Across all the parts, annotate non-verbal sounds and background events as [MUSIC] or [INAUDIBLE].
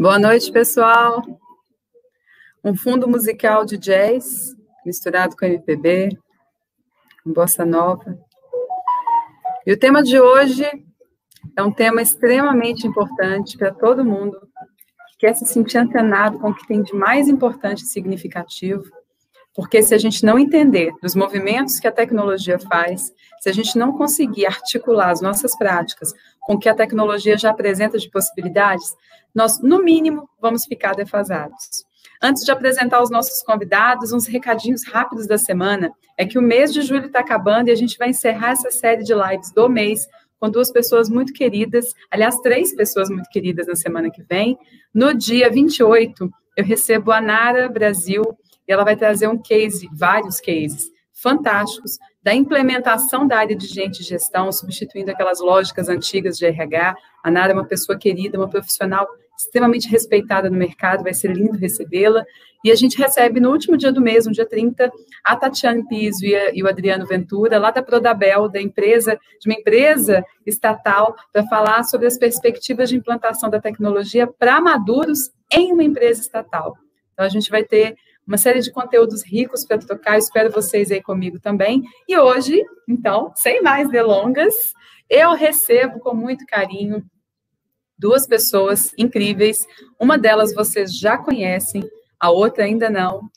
Boa noite, pessoal. Um fundo musical de jazz misturado com MPB, com bossa nova. E o tema de hoje é um tema extremamente importante para todo mundo que quer se sentir antenado com o que tem de mais importante e significativo, porque se a gente não entender dos movimentos que a tecnologia faz, se a gente não conseguir articular as nossas práticas com o que a tecnologia já apresenta de possibilidades, nós, no mínimo, vamos ficar defasados. Antes de apresentar os nossos convidados, uns recadinhos rápidos da semana. É que o mês de julho está acabando e a gente vai encerrar essa série de lives do mês com duas pessoas muito queridas, aliás, três pessoas muito queridas na semana que vem. No dia 28, eu recebo a Nara Brasil e ela vai trazer um case, vários cases fantásticos da implementação da área de gente e gestão, substituindo aquelas lógicas antigas de RH. A Nara é uma pessoa querida, uma profissional extremamente respeitada no mercado, vai ser lindo recebê-la. E a gente recebe no último dia do mês, no dia 30, a Tatiane Piso e, a, e, o Adriano Ventura, lá da Prodabel, da empresa, de uma empresa estatal, para falar sobre as perspectivas de implantação da tecnologia para maduros em uma empresa estatal. Então, a gente vai ter uma série de conteúdos ricos para tocar, espero vocês aí comigo também. E hoje, então, sem mais delongas, eu recebo com muito carinho duas pessoas incríveis. Uma delas vocês já conhecem, a outra ainda não.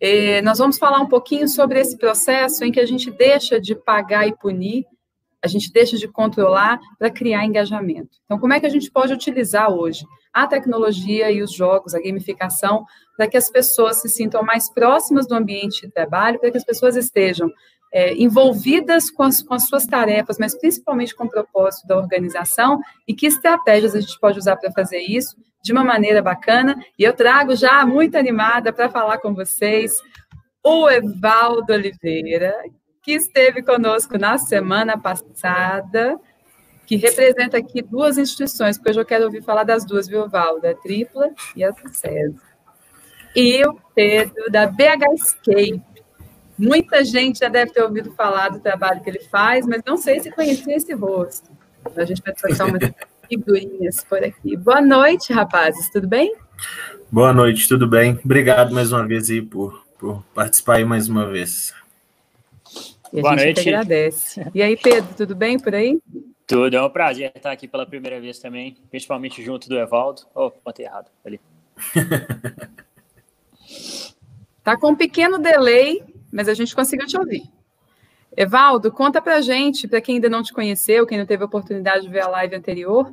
E nós vamos falar um pouquinho sobre esse processo em que a gente deixa de pagar e punir, a gente deixa de controlar para criar engajamento. Então, como é que a gente pode utilizar hoje a tecnologia e os jogos, a gamificação, para que as pessoas se sintam mais próximas do ambiente de trabalho, para que as pessoas estejam é, envolvidas com as, com as, suas tarefas, mas principalmente com o propósito da organização, e que estratégias a gente pode usar para fazer isso de uma maneira bacana. E eu trago já muito animada para falar com vocês o Evaldo Oliveira, que esteve conosco na semana passada, que representa aqui duas instituições, porque hoje eu quero ouvir falar das duas, viu, Evaldo? A Tripla e a Sucesso. E o Pedro, da BH Escape, Muita gente já deve ter ouvido falar do trabalho que ele faz, mas não sei se conhecia esse rosto. A gente vai trocar umas [LAUGHS] figurinhas por aqui. Boa noite, rapazes, tudo bem? Boa noite, tudo bem? Obrigado mais uma vez aí por, por participar aí mais uma vez. E a Boa gente noite. agradece. E aí, Pedro, tudo bem por aí? Tudo, é um prazer estar aqui pela primeira vez também, principalmente junto do Evaldo. Oh, botei errado ali. [LAUGHS] tá com um pequeno delay, mas a gente conseguiu te ouvir. Evaldo, conta pra gente, para quem ainda não te conheceu, quem não teve a oportunidade de ver a live anterior,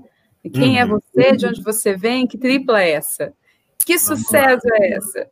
quem é uhum. é você, de onde você vem, que tripla é essa? Que sucesso é essa?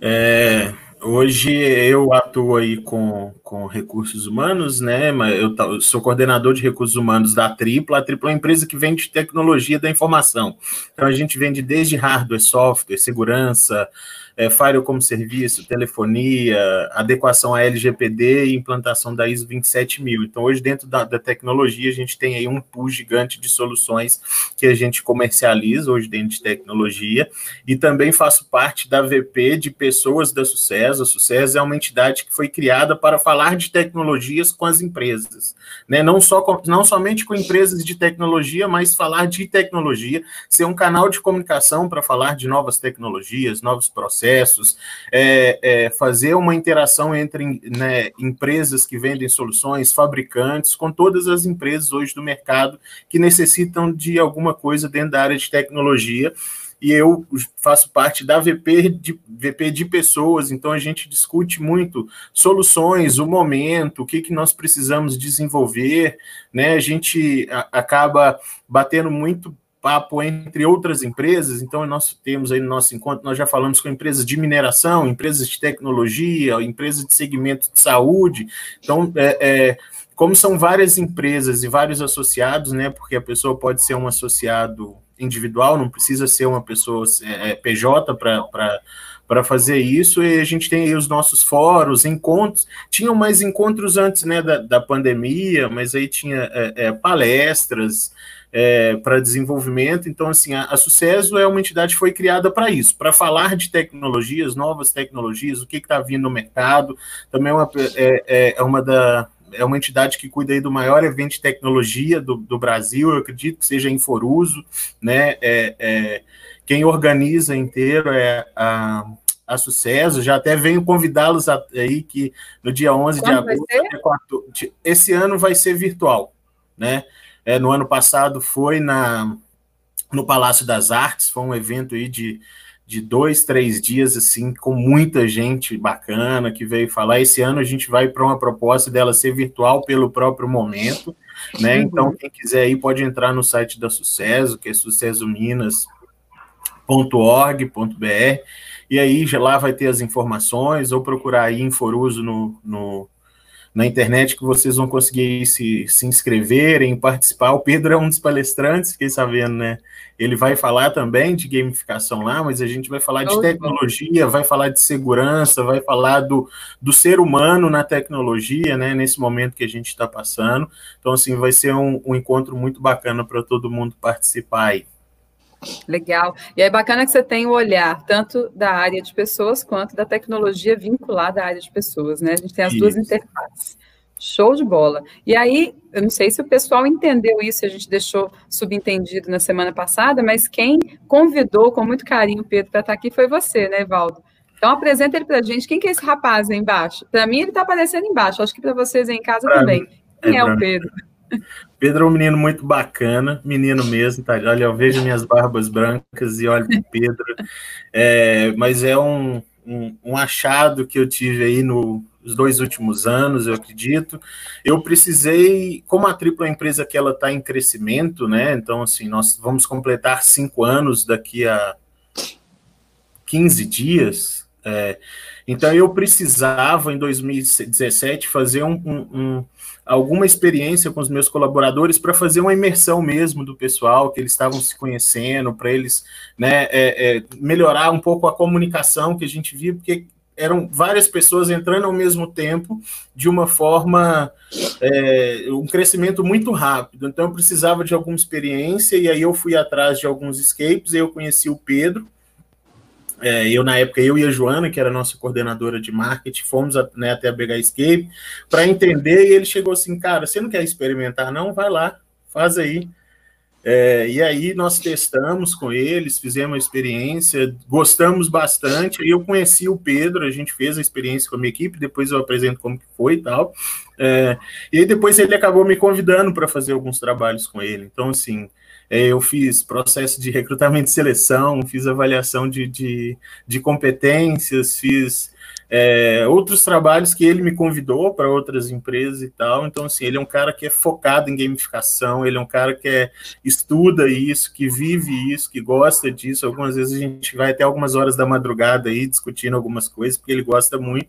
É, hoje eu atuo aí com, com recursos humanos, né? Eu, eu sou coordenador de recursos humanos da Tripla. A Tripla é uma empresa que vende tecnologia da informação. Então a gente vende desde hardware, software, segurança, é, Firewall como serviço, telefonia, adequação à LGPD e implantação da ISO 27000. Então, hoje, dentro da, da, tecnologia, a gente tem aí um pool gigante de soluções que a gente comercializa hoje dentro de tecnologia e também faço parte da VP de pessoas da Sucesso. A Sucesso é uma entidade que foi criada para falar de tecnologias com as empresas, né? não, só com, não somente com empresas de tecnologia, mas falar de tecnologia, ser um canal de comunicação para falar de novas tecnologias, novos processos, processos, é, é, fazer uma interação entre né, empresas que vendem soluções, fabricantes, com todas as empresas hoje do mercado que necessitam de alguma coisa dentro da área de tecnologia e eu faço parte da VP de, VP de pessoas, então a gente discute muito soluções, o momento, o que, que nós precisamos desenvolver, né? A gente acaba batendo muito papo entre outras empresas, então nós temos aí no nosso encontro, nós já falamos com empresas de mineração, empresas de tecnologia, empresas de segmento de saúde, então é, é, como são várias empresas e vários associados, né, porque a pessoa pode ser um associado individual, não precisa ser uma pessoa é, é PJ para para fazer isso, e a gente tem aí os nossos fóruns, encontros, tinham mais encontros antes né, da, da pandemia, mas aí tinha é, é, palestras, é, para desenvolvimento. Então, assim, a, a Sucesso é uma entidade que foi criada para isso, para falar de tecnologias, novas tecnologias, o que está vindo no mercado. Também é uma, é, é, é uma da, é uma entidade que cuida aí do maior evento de tecnologia do, do Brasil, eu acredito que seja em Foruso, né? É, é, quem organiza inteiro é a, a Sucesso, já até venho convidá-los aí que no dia 11 Quando de agosto, esse ano vai ser virtual, né? É, no ano passado foi na, no Palácio das Artes, foi um evento aí de de dois, três dias, assim, com muita gente bacana que veio falar. Esse ano a gente vai para uma proposta dela ser virtual pelo próprio momento, né? Uhum. Então, quem quiser aí pode entrar no site da Sucesso, que é sucessominas.org.br, e aí lá vai ter as informações, ou procurar aí Inforuso no, no, na internet que vocês vão conseguir se, se inscreverem, participar. O Pedro é um dos palestrantes, fiquei sabendo, né? Ele vai falar também de gamificação lá, mas a gente vai falar de tecnologia, vai falar de segurança, vai falar do, do ser humano na tecnologia, né? Nesse momento que a gente está passando. Então, assim, vai ser um, um encontro muito bacana para todo mundo participar aí. Legal. E é bacana que você tem o olhar tanto da área de pessoas quanto da tecnologia vinculada à área de pessoas, né? A gente tem as isso. duas interfaces. Show de bola. E aí, eu não sei se o pessoal entendeu isso, a gente deixou subentendido na semana passada, mas quem convidou com muito carinho o Pedro para estar aqui foi você, né, Valdo? Então apresenta ele para a gente. Quem que é esse rapaz aí embaixo? Para mim ele está aparecendo embaixo. Acho que para vocês aí em casa pra também. Quem é, é o Pedro? Pedro é um menino muito bacana, menino mesmo, tá? Olha, eu vejo minhas barbas brancas e olho o Pedro. É, mas é um, um, um, achado que eu tive aí no, nos dois últimos anos, eu acredito. Eu precisei, como a tripla empresa que ela está em crescimento, né? Então, assim, nós vamos completar cinco anos daqui a 15 dias. É, então, eu precisava, em 2017, fazer um, um alguma experiência com os meus colaboradores para fazer uma imersão mesmo do pessoal, que eles estavam se conhecendo, para eles né, é, é, melhorar um pouco a comunicação que a gente via, porque eram várias pessoas entrando ao mesmo tempo de uma forma, é, um crescimento muito rápido. Então eu precisava de alguma experiência e aí eu fui atrás de alguns escapes, e eu conheci o Pedro, é, eu, na época, eu e a Joana, que era nossa coordenadora de marketing, fomos a, né, até a BH Escape para entender, e ele chegou assim, cara, você não quer experimentar, não? Vai lá, faz aí. É, e aí nós testamos com eles, fizemos a experiência, gostamos bastante. Eu conheci o Pedro, a gente fez a experiência com a minha equipe, depois eu apresento como que foi e tal. É, e depois ele acabou me convidando para fazer alguns trabalhos com ele. Então, assim, eu fiz processo de recrutamento e seleção, fiz avaliação de, de, de competências, fiz é, outros trabalhos que ele me convidou para outras empresas e tal. Então, assim, ele é um cara que é focado em gamificação, ele é um cara que é, estuda isso, que vive isso, que gosta disso. Algumas vezes a gente vai até algumas horas da madrugada aí discutindo algumas coisas, porque ele gosta muito.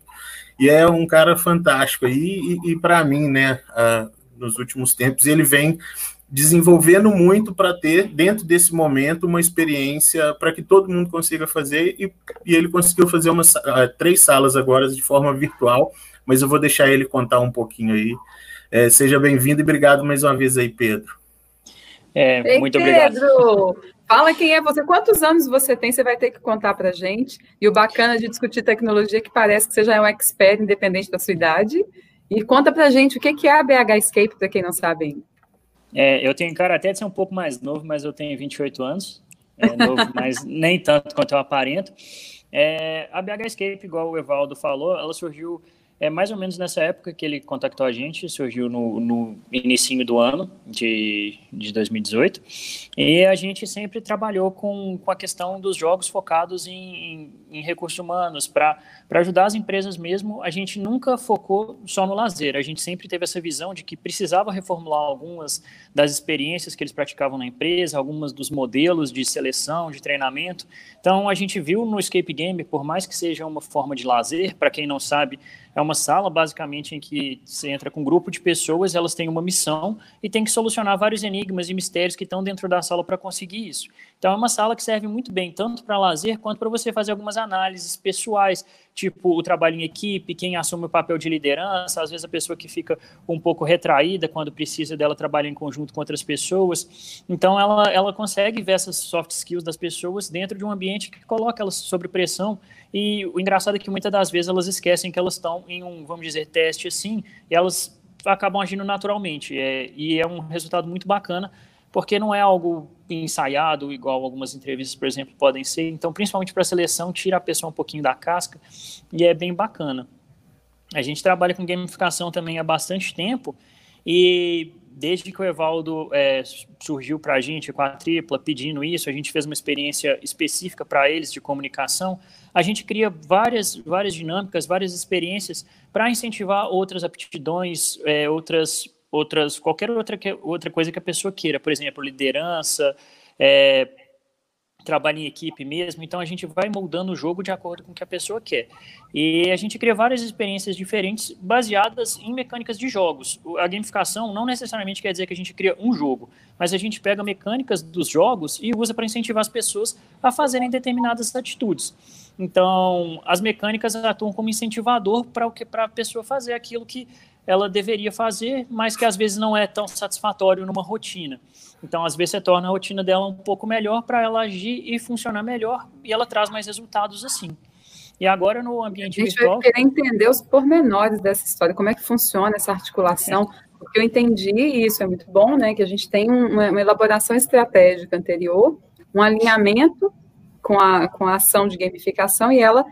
E é um cara fantástico aí, e, e para mim, né, uh, nos últimos tempos, ele vem desenvolvendo muito para ter, dentro desse momento, uma experiência para que todo mundo consiga fazer, e, e ele conseguiu fazer umas, uh, três salas agora de forma virtual, mas eu vou deixar ele contar um pouquinho aí. É, seja bem-vindo e obrigado mais uma vez aí, Pedro. É, Ei, muito Pedro, obrigado. Fala quem é você, quantos anos você tem, você vai ter que contar para gente. E o bacana de discutir tecnologia é que parece que você já é um expert, independente da sua idade. E conta para gente o que é a BH Escape, para quem não sabe ainda. É, eu tenho cara até de ser um pouco mais novo, mas eu tenho 28 anos. É novo, [LAUGHS] mas nem tanto quanto eu aparento. É, a BH Escape, igual o Evaldo falou, ela surgiu é mais ou menos nessa época que ele contactou a gente, surgiu no, no início do ano de, de 2018, e a gente sempre trabalhou com, com a questão dos jogos focados em, em, em recursos humanos, para ajudar as empresas mesmo, a gente nunca focou só no lazer, a gente sempre teve essa visão de que precisava reformular algumas das experiências que eles praticavam na empresa, algumas dos modelos de seleção, de treinamento, então a gente viu no Escape Game, por mais que seja uma forma de lazer, para quem não sabe, é uma sala, basicamente, em que você entra com um grupo de pessoas, elas têm uma missão e tem que solucionar vários enigmas e mistérios que estão dentro da sala para conseguir isso. Então, é uma sala que serve muito bem, tanto para lazer quanto para você fazer algumas análises pessoais, tipo o trabalho em equipe, quem assume o papel de liderança, às vezes a pessoa que fica um pouco retraída quando precisa dela trabalhar em conjunto com outras pessoas. Então, ela, ela consegue ver essas soft skills das pessoas dentro de um ambiente que coloca elas sob pressão e o engraçado é que muitas das vezes elas esquecem que elas estão em um, vamos dizer, teste assim, e elas acabam agindo naturalmente. É, e é um resultado muito bacana, porque não é algo ensaiado, igual algumas entrevistas, por exemplo, podem ser. Então, principalmente para a seleção, tira a pessoa um pouquinho da casca e é bem bacana. A gente trabalha com gamificação também há bastante tempo e desde que o Evaldo é, surgiu para a gente com a tripla pedindo isso, a gente fez uma experiência específica para eles de comunicação. A gente cria várias, várias dinâmicas, várias experiências para incentivar outras aptidões, é, outras, outras, qualquer outra, outra coisa que a pessoa queira, por exemplo, liderança, é, trabalho em equipe mesmo, então a gente vai moldando o jogo de acordo com o que a pessoa quer. E a gente cria várias experiências diferentes baseadas em mecânicas de jogos. A gamificação não necessariamente quer dizer que a gente cria um jogo, mas a gente pega mecânicas dos jogos e usa para incentivar as pessoas a fazerem determinadas atitudes. Então, as mecânicas atuam como incentivador para o que para a pessoa fazer aquilo que ela deveria fazer, mas que às vezes não é tão satisfatório numa rotina. Então, às vezes, você torna a rotina dela um pouco melhor para ela agir e funcionar melhor, e ela traz mais resultados assim. E agora, no ambiente virtual... A gente vai querer entender os pormenores dessa história, como é que funciona essa articulação, é. porque eu entendi, e isso é muito bom, né, que a gente tem uma, uma elaboração estratégica anterior, um alinhamento com a, com a ação de gamificação, e ela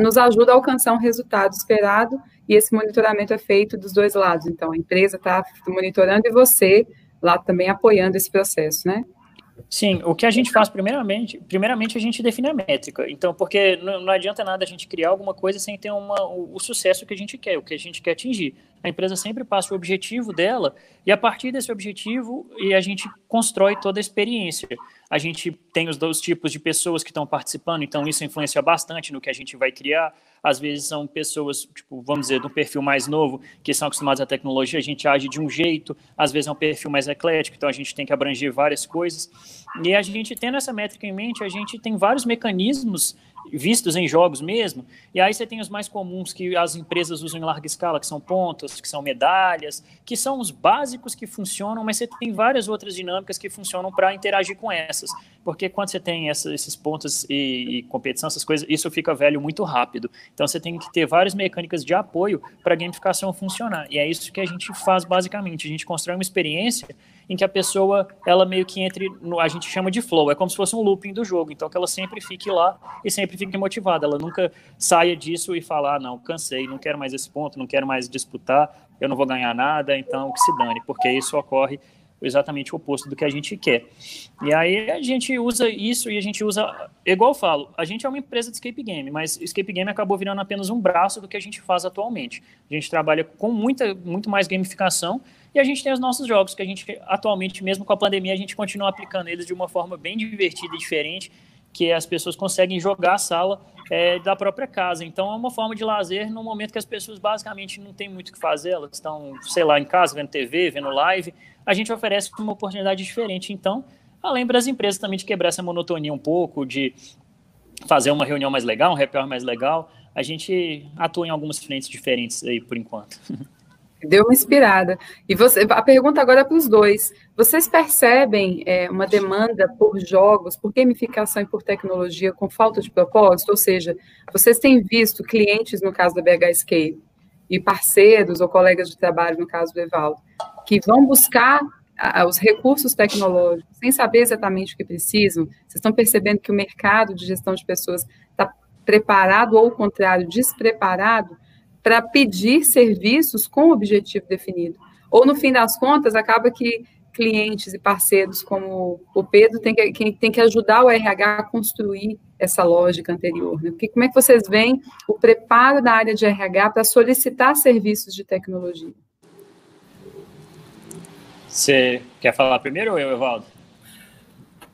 nos ajuda a alcançar um resultado esperado, e esse monitoramento é feito dos dois lados. Então, a empresa está monitorando e você lá também apoiando esse processo, né? Sim, o que a gente faz primeiramente, primeiramente a gente define a métrica. Então, porque não, não adianta nada a gente criar alguma coisa sem ter uma, o, o, sucesso que a gente quer, o que a gente quer atingir. A empresa sempre passa o objetivo dela e a partir desse objetivo e a gente constrói toda a experiência. A gente tem os dois tipos de pessoas que estão participando, então isso influencia bastante no que a gente vai criar às vezes são pessoas, tipo, vamos dizer, de um perfil mais novo, que são acostumados à tecnologia, a gente age de um jeito, às vezes é um perfil mais eclético, então a gente tem que abranger várias coisas. E a gente, tendo essa métrica em mente, a gente tem vários mecanismos vistos em jogos mesmo, e aí você tem os mais comuns que as empresas usam em larga escala, que são pontos, que são medalhas, que são os básicos que funcionam, mas você tem várias outras dinâmicas que funcionam para interagir com essas, porque quando você tem essa, esses pontos e, e, competição, essas coisas, isso fica velho muito rápido, então você tem que ter várias mecânicas de apoio para a gamificação funcionar, e é isso que a gente faz basicamente, a gente constrói uma experiência em que a pessoa, ela meio que entre, no, a gente chama de flow, é como se fosse um looping do jogo, então que ela sempre fique lá e sempre fique motivada, ela nunca saia disso e falar, ah, não, cansei, não quero mais esse ponto, não quero mais disputar, eu não vou ganhar nada, então que se dane, porque isso ocorre exatamente o oposto do que a gente quer. E aí a gente usa isso e a gente usa, igual eu falo, a gente é uma empresa de escape game, mas escape game acabou virando apenas um braço do que a gente faz atualmente. A gente trabalha com muita, muito mais gamificação a gente tem os nossos jogos, que a gente atualmente, mesmo com a pandemia, a gente continua aplicando eles de uma forma bem divertida e diferente, que as pessoas conseguem jogar a sala é, da própria casa. Então é uma forma de lazer no momento que as pessoas basicamente não têm muito o que fazer, elas estão, sei lá, em casa, vendo TV, vendo live. A gente oferece uma oportunidade diferente. Então, além das empresas também de quebrar essa monotonia um pouco, de fazer uma reunião mais legal, um happy mais legal, a gente atua em algumas frentes diferentes aí por enquanto. [LAUGHS] Deu uma inspirada. E você, a pergunta agora é para os dois. Vocês percebem é, uma demanda por jogos, por gamificação e por tecnologia com falta de propósito? Ou seja, vocês têm visto clientes, no caso da BH Escape, e parceiros ou colegas de trabalho, no caso do Evaldo, que vão buscar a, os recursos tecnológicos sem saber exatamente o que precisam? Vocês estão percebendo que o mercado de gestão de pessoas está preparado ou, ao contrário, despreparado para pedir serviços com objetivo definido. Ou, no fim das contas, acaba que clientes e parceiros como o Pedro tem que, tem que ajudar o RH a construir essa lógica anterior. Né? Porque como é que vocês veem o preparo da área de RH para solicitar serviços de tecnologia? Você quer falar primeiro ou eu, Evaldo?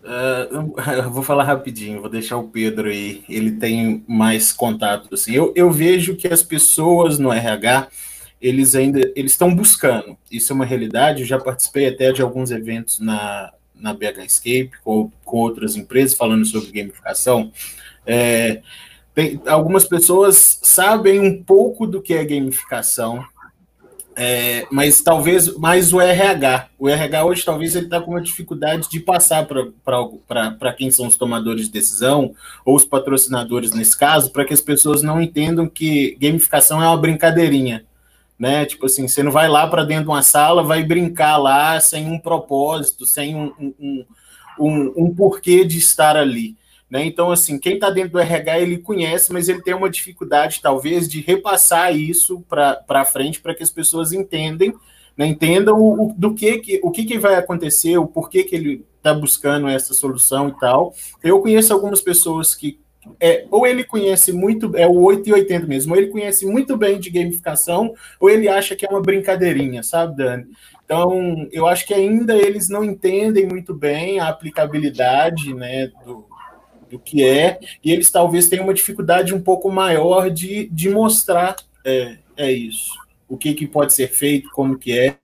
Uh, [LAUGHS] eu vou falar rapidinho, vou deixar o Pedro aí, ele tem mais contato. Assim. Eu, eu vejo que as pessoas no RH, eles ainda eles estão buscando, isso é uma realidade, eu já participei até de alguns eventos na, na BH Escape, com, com outras empresas, falando sobre gamificação. É, tem, algumas pessoas sabem um pouco do que é gamificação, é, mas talvez mais o RH. O RH hoje talvez ele está com uma dificuldade de passar para quem são os tomadores de decisão, ou os patrocinadores nesse caso, para que as pessoas não entendam que gamificação é uma brincadeirinha. né? Tipo assim, você não vai lá para dentro de uma sala, vai brincar lá sem um propósito, sem um, um, um, um porquê de estar ali. Né? Então, assim, quem está dentro do RH, ele conhece, mas ele tem uma dificuldade, talvez, de repassar isso para frente, para que as pessoas entendem, né? entendam o, o, do que, que, o que, que vai acontecer, o porquê que ele está buscando essa solução e tal. Eu conheço algumas pessoas que é, ou ele conhece muito, é o 8 e 80 mesmo, ou ele conhece muito bem de gamificação, ou ele acha que é uma brincadeirinha, sabe, Dani? Então, eu acho que ainda eles não entendem muito bem a aplicabilidade né, do, do que é, e eles talvez tenham uma dificuldade um pouco maior de, de mostrar é, é isso, o que, que pode ser feito, como que é,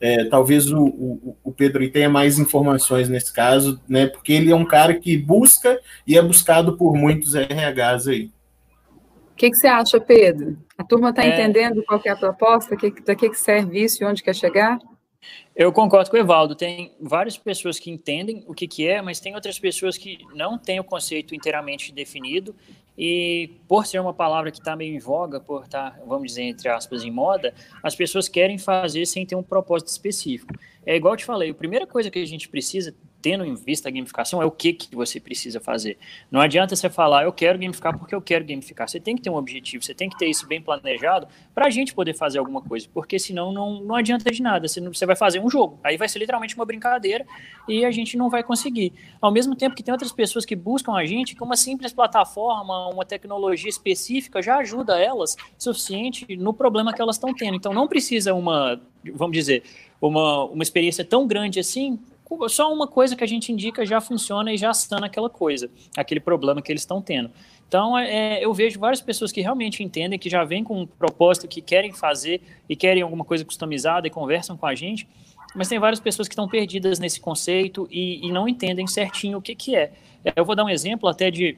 é, talvez o, o, o, Pedro tenha mais informações nesse caso, né? Porque ele é um cara que busca e é buscado por muitos RHs aí. O que, que você acha, Pedro? A turma está é... entendendo qual é a proposta, que, da que serve isso e onde quer chegar? Eu concordo com o Evaldo. Tem várias pessoas que entendem o que, que é, mas tem outras pessoas que não têm o conceito inteiramente definido. E por ser uma palavra que está meio em voga, por estar, tá, vamos dizer, entre aspas, em moda, as pessoas querem fazer sem ter um propósito específico. É igual eu te falei, a primeira coisa que a gente precisa tendo em vista a gamificação é o que, que você precisa fazer. Não adianta você falar, eu quero gamificar porque eu quero gamificar. Você tem que ter um objetivo, você tem que ter isso bem planejado para a gente poder fazer alguma coisa, porque senão não, não adianta de nada. Você, você vai fazer um jogo, aí vai ser literalmente uma brincadeira e a gente não vai conseguir. Ao mesmo tempo que tem outras pessoas que buscam a gente, que uma simples plataforma, uma tecnologia específica já ajuda elas suficiente no problema que elas estão tendo. Então não precisa uma, vamos dizer, uma, uma experiência tão grande assim só uma coisa que a gente indica já funciona e já sana aquela coisa, aquele problema que eles estão tendo. Então, é, é, eu vejo várias pessoas que realmente entendem, que já vêm com um propósito, que querem fazer e querem alguma coisa customizada e conversam com a gente, mas tem várias pessoas que estão perdidas nesse conceito e, e não entendem certinho o que, que é. é. Eu vou dar um exemplo até de.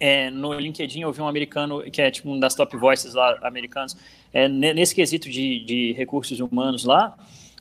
É, no LinkedIn eu vi um americano que é tipo um das top voices lá americanos é, nesse quesito de, de recursos humanos lá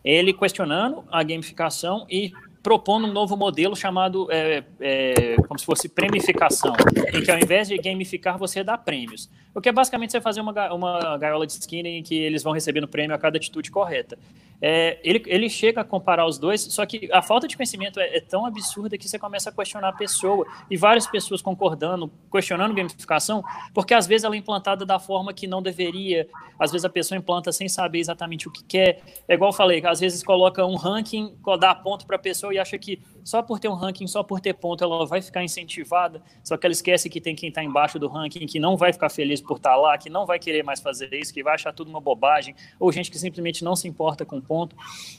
ele questionando a gamificação e propondo um novo modelo chamado é, é, como se fosse premificação, em que ao invés de gamificar, você dá prêmios. O que é basicamente você fazer uma, uma gaiola de skin em que eles vão recebendo prêmio a cada atitude correta. É, ele, ele chega a comparar os dois, só que a falta de conhecimento é, é, tão absurda que você começa a questionar a pessoa, e várias pessoas concordando, questionando gamificação, porque às vezes ela é implantada da forma que não deveria, às vezes a pessoa implanta sem saber exatamente o que quer. É igual eu falei, às vezes coloca um ranking, dá ponto para a pessoa e acha que só por ter um ranking, só por ter ponto, ela vai ficar incentivada, só que ela esquece que tem quem está embaixo do ranking, que não vai ficar feliz por estar tá lá, que não vai querer mais fazer isso, que vai achar tudo uma bobagem, ou gente que simplesmente não se importa com ponto.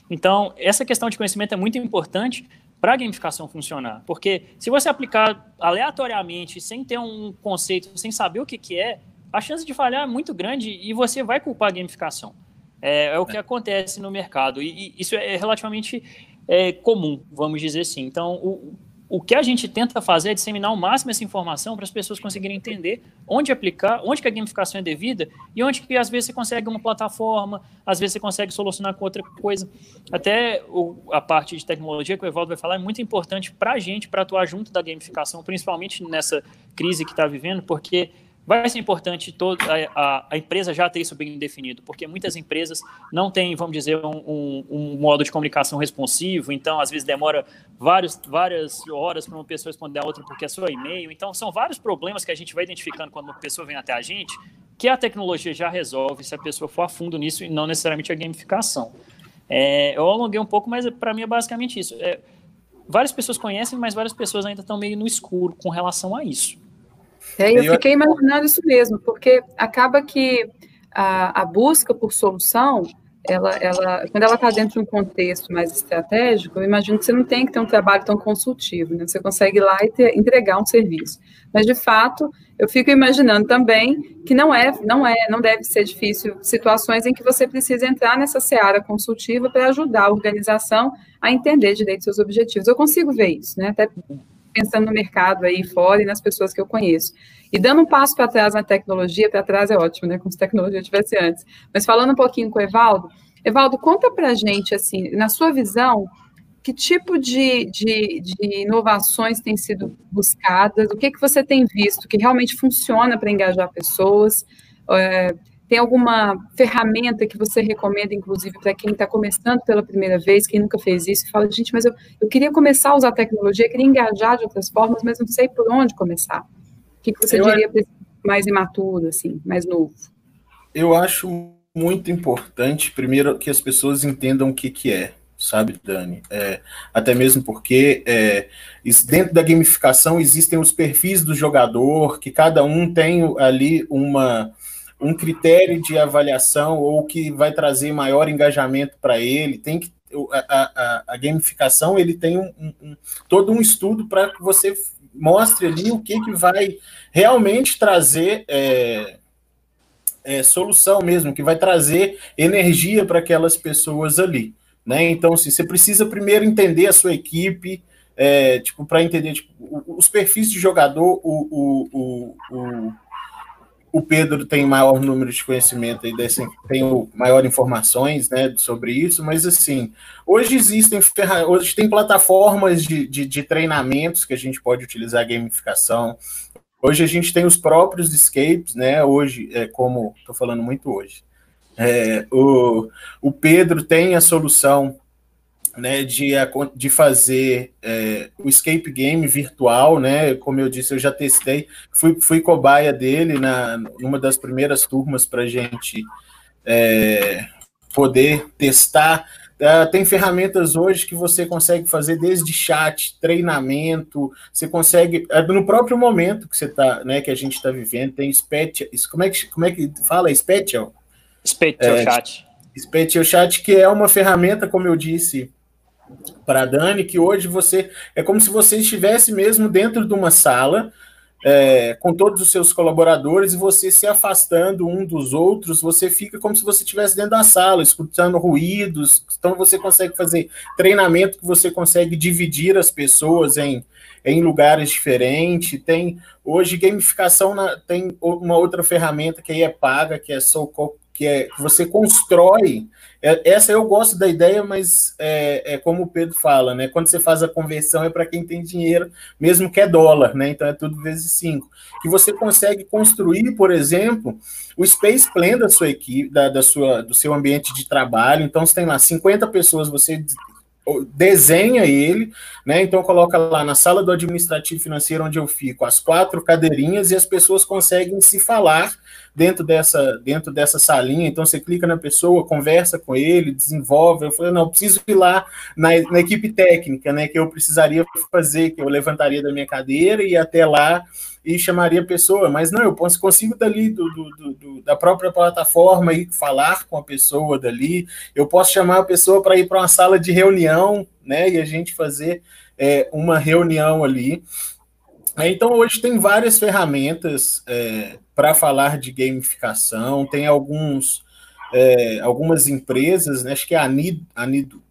Então, essa questão de conhecimento é muito importante para a gamificação funcionar, porque se você aplicar aleatoriamente, sem ter um conceito, sem saber o que, que é, a chance de falhar é muito grande e você vai culpar a gamificação. É, é o que é. acontece no mercado. E, e, isso é relativamente é, comum, vamos dizer assim. Então, o, o que a gente tenta fazer é disseminar ao máximo essa informação para as pessoas conseguirem entender onde aplicar, onde que a gamificação é devida e onde que às vezes você consegue uma plataforma, às vezes você consegue solucionar com outra coisa. Até o, a parte de tecnologia que o Evaldo vai falar é muito importante para a gente, para atuar junto da gamificação, principalmente nessa crise que está vivendo, porque vai ser importante todo, a, a, empresa já ter isso bem definido, porque muitas empresas não têm, vamos dizer, um, um, um modo de comunicação responsivo, então às vezes demora vários, várias horas para uma pessoa responder a outra porque é só e-mail. Então são vários problemas que a gente vai identificando quando uma pessoa vem até a gente, que a tecnologia já resolve se a pessoa for a fundo nisso e não necessariamente a gamificação. É, eu alonguei um pouco, mas para mim é basicamente isso. É, várias pessoas conhecem, mas várias pessoas ainda estão meio no escuro com relação a isso. É, eu fiquei imaginando isso mesmo, porque acaba que a, a busca por solução, ela, ela, quando ela está dentro de um contexto mais estratégico, eu imagino que você não tem que ter um trabalho tão consultivo, né? Você consegue ir lá e ter, entregar um serviço. Mas de fato, eu fico imaginando também que não é, não é, não deve ser difícil situações em que você precisa entrar nessa seara consultiva para ajudar a organização a entender direito seus objetivos. Eu consigo ver isso, né? Até pensando no mercado aí fora e nas pessoas que eu conheço. E dando um passo para trás na tecnologia, para trás é ótimo, né? Como se tecnologia tivesse antes. Mas falando um pouquinho com o Evaldo, Evaldo, conta para gente, assim, na sua visão, que tipo de, de, de, inovações têm sido buscadas? O que, que você tem visto que realmente funciona para engajar pessoas? É, Tem alguma ferramenta que você recomenda, inclusive, para quem está começando pela primeira vez, quem nunca fez isso, e fala, gente, mas eu, eu queria começar a usar tecnologia, queria engajar de outras formas, mas não sei por onde começar. O que, que você eu diria para mais imaturo, assim, mais novo? Eu acho muito importante, primeiro, que as pessoas entendam o que, que é sabe, Dani? É, até mesmo porque é, dentro da gamificação existem os perfis do jogador, que cada um tem ali uma, um critério de avaliação ou que vai trazer maior engajamento para ele. Tem que a, a, a, gamificação ele tem um, um, todo um estudo para que você mostre ali o que, que vai realmente trazer é, é, solução mesmo, que vai trazer energia para aquelas pessoas ali. Né? Então, assim, você precisa primeiro entender a sua equipe, é, tipo, para entender tipo, os perfis de jogador, o, o, o, o, o Pedro tem maior número de conhecimento e tem maior informações né, sobre isso, mas assim, hoje existem hoje tem plataformas de, de, de treinamentos que a gente pode utilizar gamificação. Hoje a gente tem os próprios escapes, né? Hoje, é, como estou falando muito hoje. É, o, o Pedro tem a solução né, de, de fazer é, o escape game virtual, né? Como eu disse, eu já testei, fui, fui cobaia dele na numa das primeiras turmas para gente é, poder testar. É, tem ferramentas hoje que você consegue fazer desde chat, treinamento, você consegue é, no próprio momento que você tá, né, que a gente está vivendo, tem special, como é que como é que fala special? Special é, Chat. Special Chat, que é uma ferramenta, como eu disse para Dani, que hoje você é como se você estivesse mesmo dentro de uma sala é, com todos os seus colaboradores e você se afastando um dos outros, você fica como se você estivesse dentro da sala, escutando ruídos. Então você consegue fazer treinamento que você consegue dividir as pessoas em, em lugares diferentes. Tem hoje gamificação na, tem uma outra ferramenta que aí é paga, que é Soul que é que você constrói. É, essa eu gosto da ideia, mas é, é, como o Pedro fala, né? Quando você faz a conversão é para quem tem dinheiro, mesmo que é dólar, né? Então é tudo vezes cinco. Que você consegue construir, por exemplo, o space plan da sua equipe, da, da sua, do seu ambiente de trabalho. Então você tem lá 50 pessoas, você desenha ele, né? Então coloca lá na sala do administrativo financeiro onde eu fico as quatro cadeirinhas e as pessoas conseguem se falar dentro dessa dentro dessa salinha. Então você clica na pessoa, conversa com ele, desenvolve. Eu falei, não, preciso ir lá na, na equipe técnica, né? Que eu precisaria fazer, que eu levantaria da minha cadeira e até lá e chamaria a pessoa, mas não, eu consigo dali do, do, do, da própria plataforma e falar com a pessoa dali, eu posso chamar a pessoa para ir para uma sala de reunião, né, e a gente fazer é, uma reunião ali. Então, hoje tem várias ferramentas é, para falar de gamificação, tem alguns, é, algumas empresas, né, acho que é a Nido, a Nido,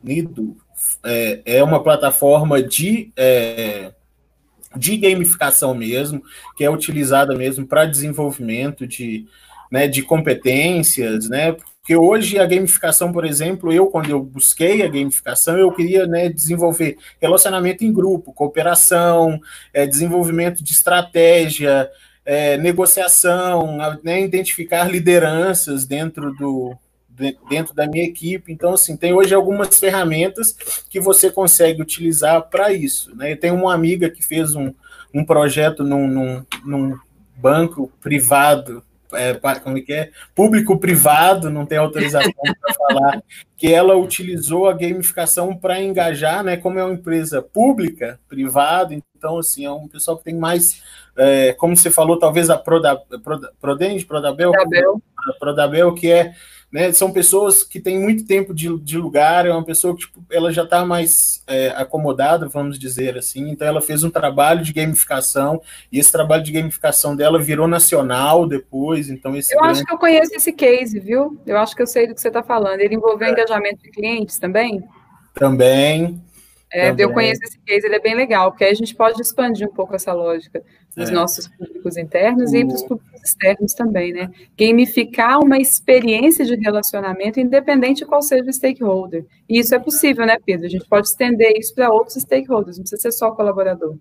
Nido é, é uma plataforma de é, de gamificação mesmo, que é utilizada mesmo para desenvolvimento de, né, de competências, né? Porque hoje a gamificação, por exemplo, eu quando eu busquei a gamificação, eu queria né, desenvolver relacionamento em grupo, cooperação, é, desenvolvimento de estratégia, é, negociação, né, identificar lideranças dentro do, dentro da minha equipe. Então, assim, tem hoje algumas ferramentas que você consegue utilizar para isso. Né? Eu tenho uma amiga que fez um, um projeto num, num, num banco privado, é, como é que é? Público-privado, não tem autorização para [LAUGHS] falar, que ela utilizou a gamificação para engajar, né? Como é uma empresa pública, privada, então, assim, é um pessoal que tem mais, é, como você falou, talvez a Proda, Proda, Prodenge, Prodabel, Prodabel. Prodabel, que é né? São pessoas que têm muito tempo de, de lugar, é uma pessoa que tipo, ela já está mais é, acomodada, vamos dizer assim. Então, ela fez um trabalho de gamificação e esse trabalho de gamificação dela virou nacional depois. Então, esse eu grande... acho que eu conheço esse case, viu? Eu acho que eu sei do que você está falando. Ele envolveu é. engajamento de clientes também? Também. É, eu conheço esse case, ele é bem legal, porque aí a gente pode expandir um pouco essa lógica dos é. nossos públicos internos o... e para os públicos externos também, né? Gamificar uma experiência de relacionamento, independente de qual seja o stakeholder. E isso é possível, né, Pedro? A gente pode estender isso para outros stakeholders, não precisa ser só colaborador.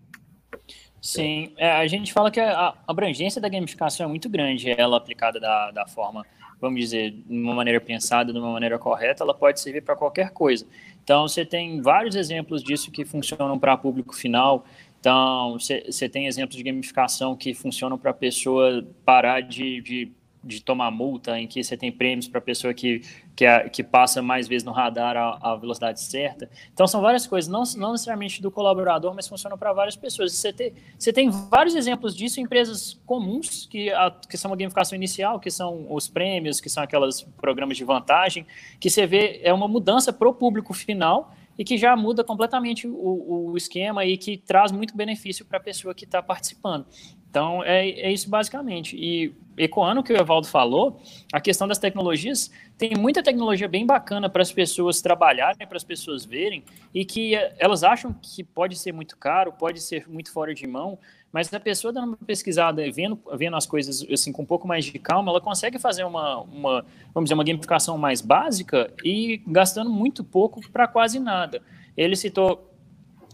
Sim, é, a gente fala que a abrangência da gamificação é muito grande, ela aplicada da, da forma, vamos dizer, de uma maneira pensada, de uma maneira correta, ela pode servir para qualquer coisa. Então, você tem vários exemplos disso que funcionam para público final. Então, você tem exemplos de gamificação que funcionam para a pessoa parar de, de de tomar multa, em que você tem prêmios para a pessoa que, que, é, que passa mais vezes no radar a, a, velocidade certa. Então, são várias coisas, não, não necessariamente do colaborador, mas funcionam para várias pessoas. Você tem, você tem vários exemplos disso em empresas comuns, que, a, que são a gamificação inicial, que são os prêmios, que são aqueles programas de vantagem, que você vê é uma mudança para o público final e que já muda completamente o, o esquema e que traz muito benefício para a pessoa que está participando. Então, é, é isso basicamente. E ecoando o que o Evaldo falou, a questão das tecnologias, tem muita tecnologia bem bacana para as pessoas trabalharem, para as pessoas verem, e que elas acham que pode ser muito caro, pode ser muito fora de mão, mas a pessoa dando uma pesquisada, vendo, vendo as coisas assim com um pouco mais de calma, ela consegue fazer uma, uma vamos dizer, uma gamificação mais básica e gastando muito pouco para quase nada. Ele citou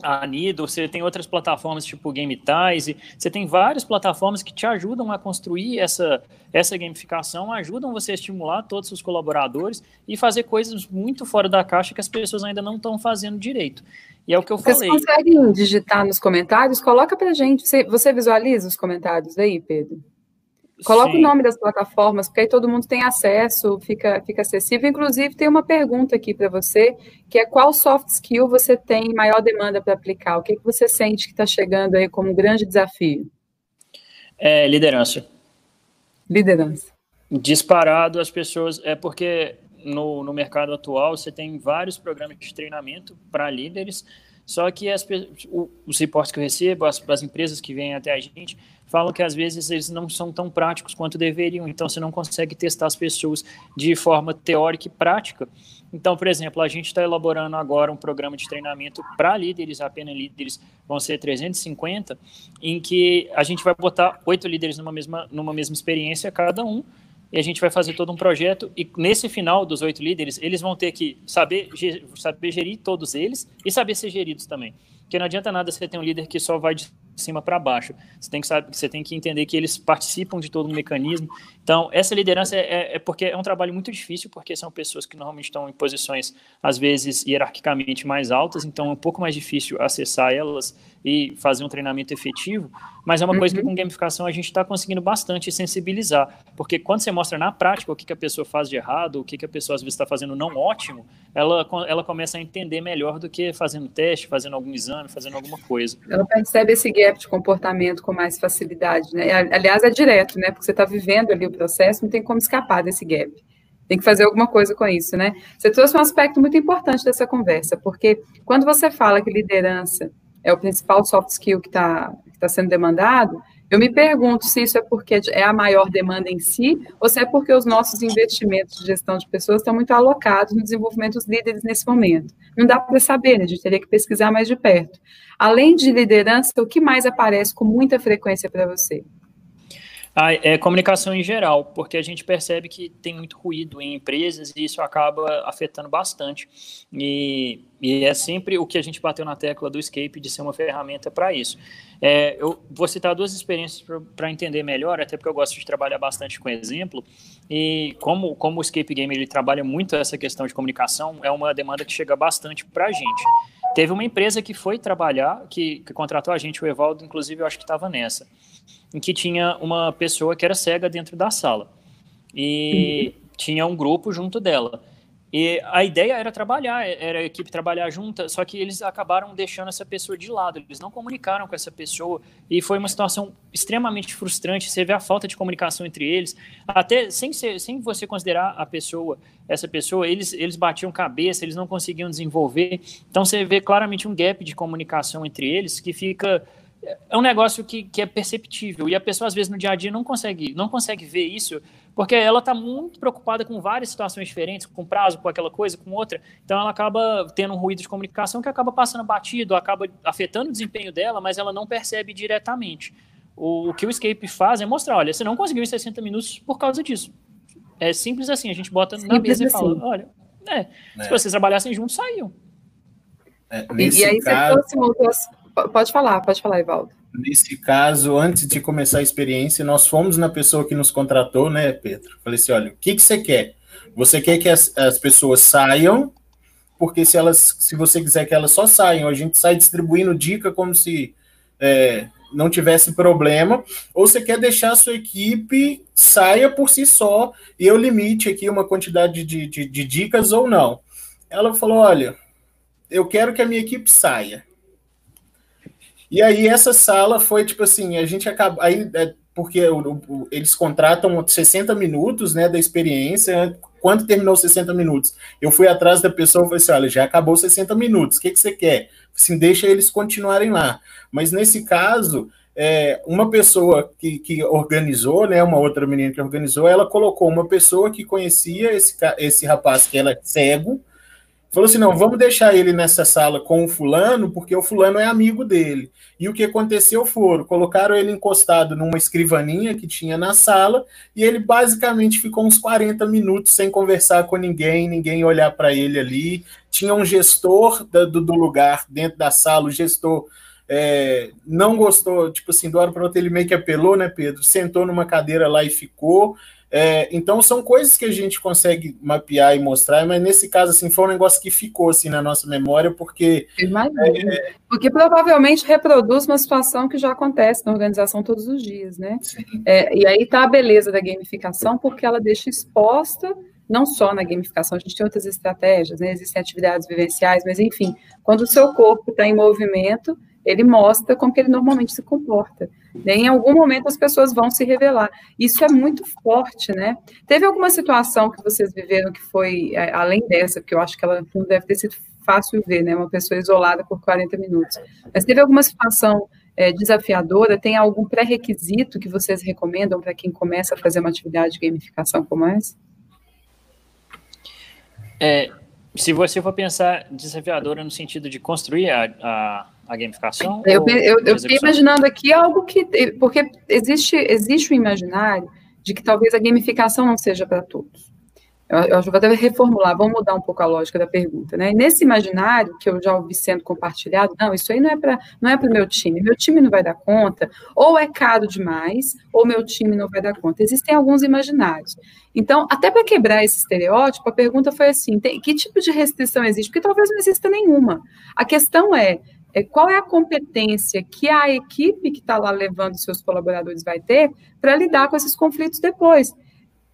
a Nido, você tem outras plataformas tipo GameTize, você tem várias plataformas que te ajudam a construir essa, essa gamificação, ajudam você a estimular todos os colaboradores e fazer coisas muito fora da caixa que as pessoas ainda não estão fazendo direito. E é o que eu Vocês falei. Vocês conseguem digitar nos comentários? Coloca pra gente. Você, você visualiza os comentários aí, Pedro? Coloca Sim. o nome das plataformas, porque aí todo mundo tem acesso, fica, fica acessível. Inclusive, tem uma pergunta aqui para você, que é qual soft skill você tem maior demanda para aplicar? O que, que você sente que está chegando aí como um grande desafio? É, liderança. Liderança. Disparado as pessoas, é porque no, no mercado atual você tem vários programas de treinamento para líderes, só que as, os reportes que eu recebo, as, as empresas que vêm até a gente, falam que às vezes eles não são tão práticos quanto deveriam, então você não consegue testar as pessoas de forma teórica e prática. Então, por exemplo, a gente está elaborando agora um programa de treinamento para líderes, apenas líderes vão ser 350, em que a gente vai botar oito líderes numa mesma, numa mesma experiência cada um, e a gente vai fazer todo um projeto, e nesse final dos oito líderes, eles vão ter que saber, saber gerir todos eles e saber ser geridos também. Porque não adianta nada você ter um líder que só vai cima para baixo. Você tem que saber, você tem que entender que eles participam de todo o mecanismo. Então, essa liderança é, é, porque é um trabalho muito difícil, porque são pessoas que normalmente estão em posições às vezes hierarquicamente mais altas, então é um pouco mais difícil acessar elas e fazer um treinamento efetivo, mas é uma uhum. coisa que uhum. com gamificação a gente está conseguindo bastante sensibilizar, porque quando você mostra na prática o que, que a pessoa faz de errado, o que, que a pessoa às vezes está fazendo não ótimo, ela, ela começa a entender melhor do que fazendo teste, fazendo algum exame, fazendo alguma coisa. Ela percebe esse gap de comportamento com mais facilidade, né? Aliás, é direto, né? Porque você está vivendo ali o processo, não tem como escapar desse gap. Tem que fazer alguma coisa com isso, né? Você trouxe um aspecto muito importante dessa conversa, porque quando você fala que liderança é o principal soft skill que está tá sendo demandado, eu me pergunto se isso é porque é a maior demanda em si, ou se é porque os nossos investimentos de gestão de pessoas estão muito alocados no desenvolvimento dos líderes nesse momento. Não dá para saber, né? a gente teria que pesquisar mais de perto. Além de liderança, o que mais aparece com muita frequência para você? Ah, é comunicação em geral, porque a gente percebe que tem muito ruído em empresas e isso acaba afetando bastante. E, e é sempre o que a gente bateu na tecla do Escape de ser uma ferramenta para isso. É, eu vou citar duas experiências para entender melhor, até porque eu gosto de trabalhar bastante com exemplo. E como, como o Escape Game ele trabalha muito essa questão de comunicação, é uma demanda que chega bastante para a gente. Teve uma empresa que foi trabalhar, que, que contratou a gente, o Evaldo, inclusive, eu acho que estava nessa em que tinha uma pessoa que era cega dentro da sala. E uhum. tinha um grupo junto dela. E a ideia era trabalhar, era a equipe trabalhar junta, só que eles acabaram deixando essa pessoa de lado, eles não comunicaram com essa pessoa, e foi uma situação extremamente frustrante, você vê a falta de comunicação entre eles, até sem, ser, sem você considerar a pessoa, essa pessoa, eles, eles batiam cabeça, eles não conseguiam desenvolver, então você vê claramente um gap de comunicação entre eles que fica é um negócio que, que é perceptível. E a pessoa às vezes no dia a dia não consegue não consegue ver isso porque ela está muito preocupada com várias situações diferentes com prazo com aquela coisa com outra. Então ela acaba tendo um ruído de comunicação que acaba passando batido acaba afetando o desempenho dela mas ela não percebe diretamente. O, o que o escape faz é mostrar olha você não conseguiu em 60 minutos por causa disso. É simples assim a gente bota simples na mesa assim. e fala olha é, é. se vocês trabalhassem juntos saíam. É, e, e, aí caso... você trouxe Pode falar, pode falar, Ivaldo. nesse caso, antes de começar a experiência, nós fomos na pessoa que nos contratou, né, Pedro? Falei assim: olha, o que, que você quer? Você quer que as, as pessoas saiam, porque se elas, se você quiser que elas só saiam, a gente sai distribuindo dica como se é, não tivesse problema, ou você quer deixar a sua equipe saia por si só e eu limite aqui uma quantidade de, de, de dicas ou não. Ela falou: olha, eu quero que a minha equipe saia. E aí essa sala foi tipo assim, a gente acaba aí é, porque eles contratam 60 minutos, né, da experiência. Quando terminou 60 minutos, eu fui atrás da pessoa e falei assim: olha, já acabou 60 minutos, o que, que você quer? Assim, deixa eles continuarem lá. Mas nesse caso, é, uma pessoa que, que organizou, né, uma outra menina que organizou, ela colocou uma pessoa que conhecia esse, esse rapaz que ela é cego, falou assim: não, vamos deixar ele nessa sala com o fulano, porque o fulano é amigo dele. E o que aconteceu foram, colocaram ele encostado numa escrivaninha que tinha na sala, e ele basicamente ficou uns 40 minutos sem conversar com ninguém, ninguém olhar para ele ali. Tinha um gestor do, do lugar dentro da sala, o gestor é, não gostou, tipo assim, do hora para outra ele meio que apelou, né, Pedro? Sentou numa cadeira lá e ficou. É, então são coisas que a gente consegue mapear e mostrar, mas nesse caso assim foi um negócio que ficou assim na nossa memória porque é, porque provavelmente reproduz uma situação que já acontece na organização todos os dias, né? É, e aí tá a beleza da gamificação porque ela deixa exposta não só na gamificação, a gente tem outras estratégias, né? Existem atividades vivenciais, mas enfim, quando o seu corpo está em movimento, ele mostra como que ele normalmente se comporta. Né? Em algum momento as pessoas vão se revelar. Isso é muito forte, né? Teve alguma situação que vocês viveram que foi é, além dessa, porque eu acho que ela não deve ter sido fácil ver, né? Uma pessoa isolada por 40 minutos. Mas teve alguma situação é, desafiadora? Tem algum pré-requisito que vocês recomendam para quem começa a fazer uma atividade de gamificação como essa? É, se você for pensar desafiadora no sentido de construir a, a a gamificação? Eu, eu, eu fiquei imaginando aqui algo que. Porque existe, existe o imaginário de que talvez a gamificação não seja para todos. Eu, eu vou até reformular, vamos mudar um pouco a lógica da pergunta, né? Nesse imaginário que eu já ouvi sendo compartilhado, não, isso aí não é para não é para o meu time, meu time não vai dar conta, ou é caro demais, ou meu time não vai dar conta. Existem alguns imaginários. Então, até para quebrar esse estereótipo, a pergunta foi assim: tem, que tipo de restrição existe? Porque talvez não exista nenhuma. A questão é é, qual é a competência que a equipe que está lá levando seus colaboradores vai ter para lidar com esses conflitos depois.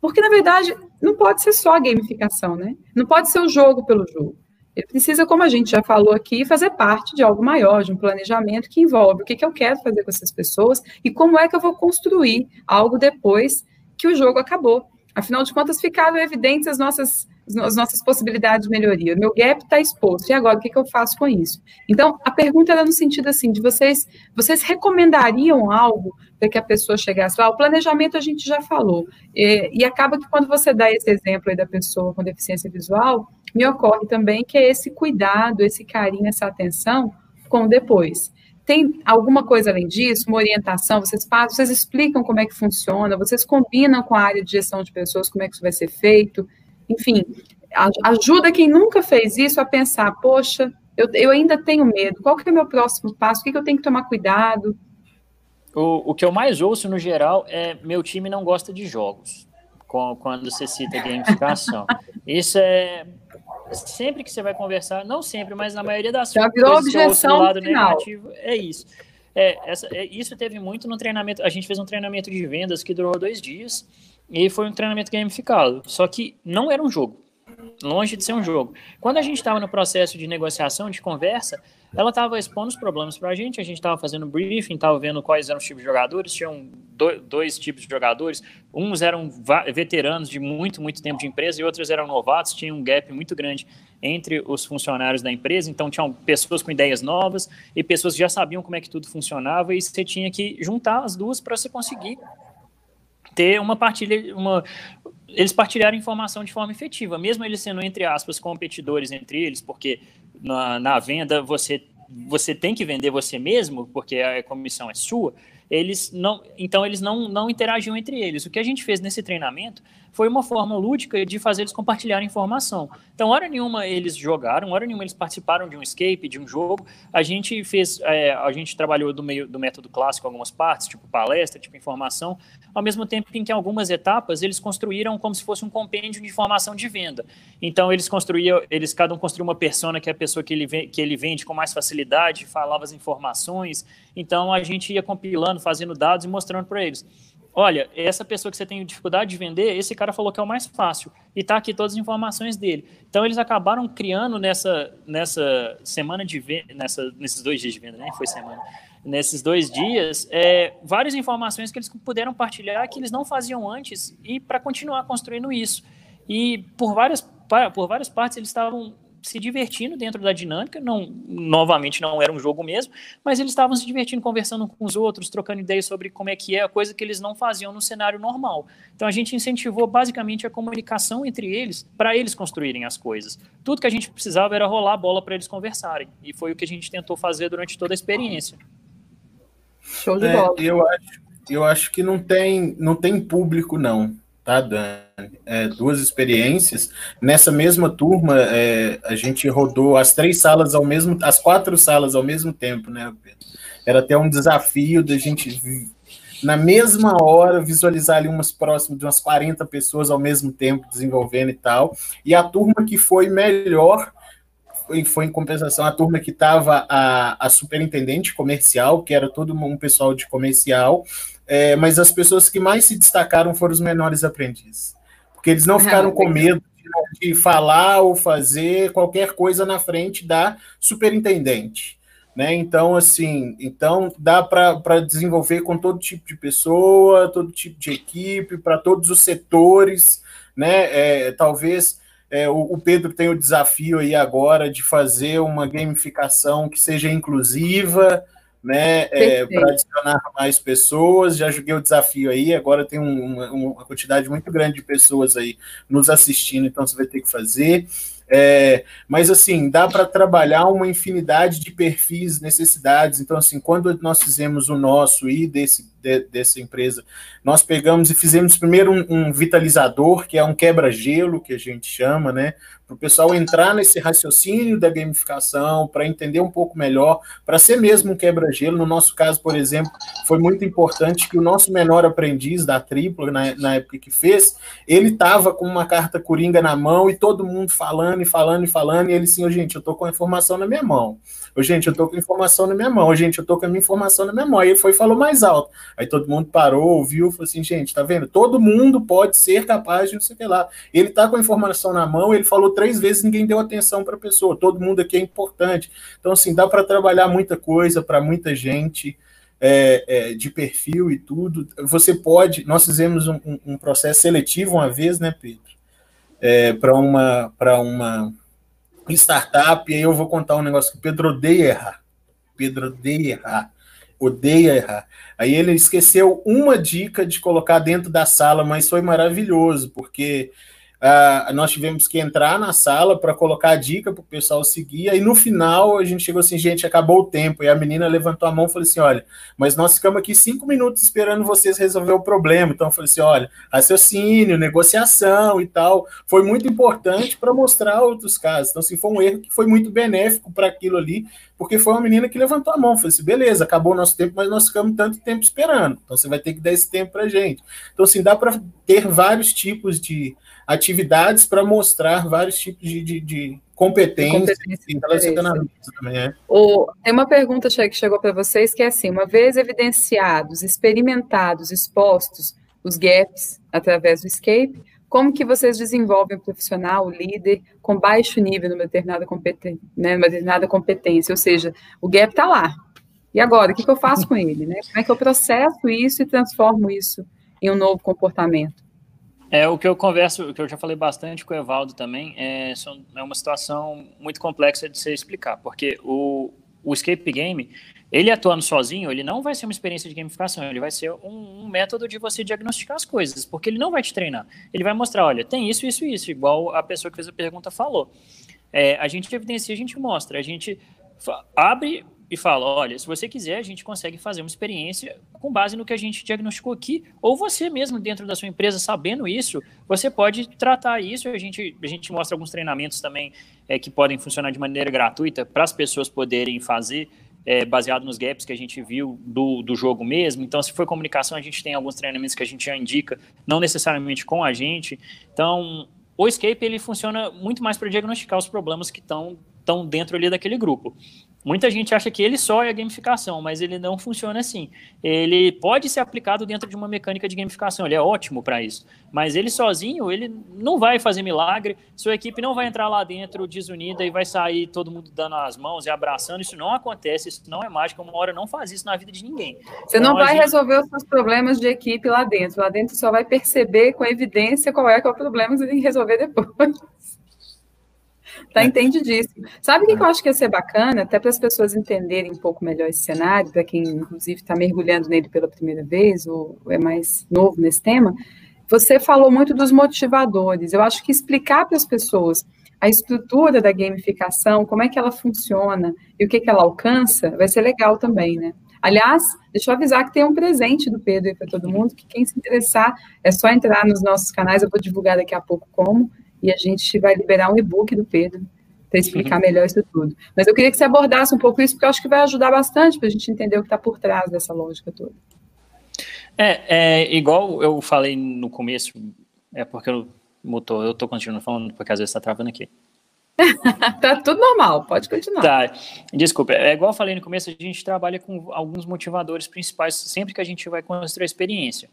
Porque, na verdade, não pode ser só a gamificação, né? Não pode ser o jogo pelo jogo. Ele precisa, como a gente já falou aqui, fazer parte de algo maior, de um planejamento que envolve o que, que eu quero fazer com essas pessoas e como é que eu vou construir algo depois que o jogo acabou. Afinal de contas, ficaram evidentes as nossas as nossas possibilidades de melhoria. Meu gap está exposto. E agora, o que, que, eu faço com isso? Então, a pergunta era no sentido assim, de vocês, vocês recomendariam algo para que a pessoa chegasse lá? O planejamento a gente já falou. E, e acaba que quando você dá esse exemplo aí da pessoa com deficiência visual, me ocorre também que é esse cuidado, esse carinho, essa atenção com o depois. Tem alguma coisa além disso? Uma orientação? Vocês fazem, vocês explicam como é que funciona? Vocês combinam com a área de gestão de pessoas como é que isso vai ser feito? Enfim, ajuda quem nunca fez isso a pensar, poxa, eu, eu ainda tenho medo, qual que é o meu próximo passo, o que, que eu tenho que tomar cuidado? O, o que eu mais ouço, no geral, é meu time não gosta de jogos, quando você cita gamificação. [LAUGHS] Isso é sempre que você vai conversar, não sempre, mas na maioria das Já virou objeção do lado final. negativo, é isso. É, essa, é, isso teve muito no treinamento. A gente fez um treinamento de vendas que durou dois dias. E foi um treinamento gamificado. Só que não era um jogo. Longe de ser um jogo. Quando a gente estava no processo de negociação, de conversa, ela estava expondo os problemas para a gente, a gente estava fazendo briefing, estava vendo quais eram os tipos de jogadores, tinham dois tipos de jogadores, uns eram veteranos de muito, muito tempo de empresa e outros eram novatos, tinha um gap muito grande entre os funcionários da empresa, então tinham pessoas com ideias novas e pessoas que já sabiam como é que tudo funcionava e você tinha que juntar as duas para você conseguir ter uma partilha, uma, eles partilharam informação de forma efetiva, mesmo eles sendo, entre aspas, competidores entre eles, porque na, na venda você, você tem que vender você mesmo, porque a comissão é sua, eles não, então eles não, não interagiam entre eles. O que a gente fez nesse treinamento foi uma forma lúdica de fazer eles compartilharem informação. Então, hora nenhuma eles jogaram, hora nenhuma eles participaram de um escape, de um jogo. A gente fez, é, a gente trabalhou do meio do método clássico algumas partes, tipo palestra, tipo informação, ao mesmo tempo em que em algumas etapas eles construíram como se fosse um compêndio de informação de venda. Então, eles construíam, eles cada um construiu uma persona que é a pessoa que ele, que ele vende com mais facilidade, falava as informações. Então, a gente ia compilando, fazendo dados e mostrando para eles olha, essa pessoa que você tem dificuldade de vender, esse cara falou que é o mais fácil e está aqui todas as informações dele. Então eles acabaram criando nessa nessa semana de venda, nessa, nesses dois dias de venda, nem foi semana, nesses dois dias, é, várias informações que eles puderam partilhar que eles não faziam antes e para continuar construindo isso. E por várias por várias partes eles estavam se divertindo dentro da dinâmica. Não, novamente, não era um jogo mesmo, mas eles estavam se divertindo, conversando com os outros, trocando ideias sobre como é que é, a coisa que eles não faziam no cenário normal. Então a gente incentivou basicamente a comunicação entre eles para eles construírem as coisas. Tudo que a gente precisava era rolar a bola para eles conversarem. E foi o que a gente tentou fazer durante toda a experiência. Show de é, bola. Eu acho, eu acho que não tem, não tem público, não tá, Dani? É, duas experiências. Nessa mesma turma, é, a gente rodou as três salas ao mesmo, as quatro salas ao mesmo tempo, né? Era até um desafio da gente na mesma hora visualizar ali umas próximas de umas 40 pessoas ao mesmo tempo desenvolvendo e tal. E a turma que foi melhor foi, foi em compensação a turma que estava a, a superintendente comercial, que era todo um pessoal de comercial, é, mas as pessoas que mais se destacaram foram os menores aprendizes, porque eles não ficaram com medo de, de falar ou fazer qualquer coisa na frente da superintendente. Né? Então, assim, então dá para desenvolver com todo tipo de pessoa, todo tipo de equipe, para todos os setores, né? É, talvez é, o, o, Pedro tem o desafio aí agora de fazer uma gamificação que seja inclusiva, né, é, para adicionar mais pessoas. Já joguei o desafio aí, agora tem um, uma, uma, quantidade muito grande de pessoas aí nos assistindo, então você vai ter que fazer. É, mas assim, dá para trabalhar uma infinidade de perfis, necessidades. Então, assim, quando nós fizemos o nosso e desse, de, dessa empresa, nós pegamos e fizemos primeiro um, um vitalizador, que é um quebra-gelo, que a gente chama, né? Para o pessoal entrar nesse raciocínio da gamificação, para entender um pouco melhor, para ser mesmo um quebra-gelo. No nosso caso, por exemplo, foi muito importante que o nosso menor aprendiz da tripla, na, na época que fez, ele estava com uma carta coringa na mão e todo mundo falando e falando e falando, e ele assim, oh, gente, eu estou com a informação na minha mão. Ô, gente, eu tô com informação na minha mão. Ô, gente, eu tô com a minha informação na minha mão. Aí ele foi e falou mais alto. Aí todo mundo parou, ouviu, falou assim, gente, tá vendo? Todo mundo pode ser capaz de não sei o que lá. Ele tá com a informação na mão, ele falou três vezes, ninguém deu atenção para a pessoa. Todo mundo aqui é importante. Então, assim, dá para trabalhar muita coisa para muita gente. É, é, de perfil e tudo. Você pode. Nós fizemos um, um processo seletivo uma vez, né, Pedro? É, para uma, uma startup, e aí eu vou contar um negócio que o Pedro odeia errar. Pedro odeia errar. Odeia errar. Aí ele esqueceu uma dica de colocar dentro da sala, mas foi maravilhoso, porque Uh, nós tivemos que entrar na sala para colocar a dica para o pessoal seguir. Aí no final a gente chegou assim, gente, acabou o tempo. E a menina levantou a mão e falou assim: olha, mas nós ficamos aqui cinco minutos esperando vocês resolver o problema. Então eu falei assim: olha, raciocínio, negociação e tal. Foi muito importante para mostrar outros casos. Então, assim, foi um erro que foi muito benéfico para aquilo ali, porque foi uma menina que levantou a mão. Falei assim: beleza, acabou o nosso tempo, mas nós ficamos tanto tempo esperando. Então você vai ter que dar esse tempo para gente. Então, assim, dá para ter vários tipos de atividades para mostrar vários tipos de, de, de competências e relacionamentos também. É. O, tem uma pergunta que chegou para vocês que é assim: uma vez evidenciados, experimentados, expostos os gaps através do escape, como que vocês desenvolvem o profissional, o líder, com baixo nível numa determinada, competência, né, numa determinada competência? Ou seja, o gap está lá. E agora, o que, que eu faço com ele? Né? Como é que eu processo isso e transformo isso em um novo comportamento? É o que eu converso, o que eu já falei bastante com o Evaldo também, é, é uma situação muito complexa de se explicar, porque o, o escape game, ele atuando sozinho, ele não vai ser uma experiência de gamificação, ele vai ser um, um, método de você diagnosticar as coisas, porque ele não vai te treinar. Ele vai mostrar, olha, tem isso, isso e isso, igual a pessoa que fez a pergunta falou. É, a gente evidencia, a gente mostra, a gente abre e fala: olha, se você quiser, a gente consegue fazer uma experiência com base no que a gente diagnosticou aqui, ou você mesmo dentro da sua empresa, sabendo isso, você pode tratar isso. A gente, a gente mostra alguns treinamentos também é, que podem funcionar de maneira gratuita para as pessoas poderem fazer. É, baseado nos gaps que a gente viu do, do jogo mesmo. Então, se for comunicação, a gente tem alguns treinamentos que a gente já indica, não necessariamente com a gente. Então, o Escape ele funciona muito mais para diagnosticar os problemas que estão dentro ali daquele grupo. Muita gente acha que ele só é a gamificação, mas ele não funciona assim. Ele pode ser aplicado dentro de uma mecânica de gamificação, ele é ótimo para isso. Mas ele sozinho, ele não vai fazer milagre, sua equipe não vai entrar lá dentro desunida e vai sair todo mundo dando as mãos e abraçando. Isso não acontece, isso não é mágica, uma hora não faz isso na vida de ninguém. Você então, não vai gente... resolver os seus problemas de equipe lá dentro. Lá dentro só vai perceber com evidência qual é, que é o problema e tem que resolver depois. Tá entendidíssimo. Sabe o que, que eu acho que ia ser bacana, até para as pessoas entenderem um pouco melhor esse cenário, para quem, inclusive, está mergulhando nele pela primeira vez, ou é mais novo nesse tema? Você falou muito dos motivadores. Eu acho que explicar para as pessoas a estrutura da gamificação, como é que ela funciona e o que, que ela alcança, vai ser legal também, né? Aliás, deixa eu avisar que tem um presente do Pedro aí para todo mundo, que quem se interessar é só entrar nos nossos canais, eu vou divulgar daqui a pouco como, e a gente vai liberar um e-book do Pedro para explicar uhum. melhor isso tudo. Mas eu queria que você abordasse um pouco isso, porque eu acho que vai ajudar bastante para a gente entender o que está por trás dessa lógica toda. É, é, igual eu falei no começo, é porque eu motor, eu estou continuando falando, porque às vezes está travando aqui. [LAUGHS] tá tudo normal, pode continuar. Tá, desculpa. É igual eu falei no começo, a gente trabalha com alguns motivadores principais sempre que a gente vai construir a experiência.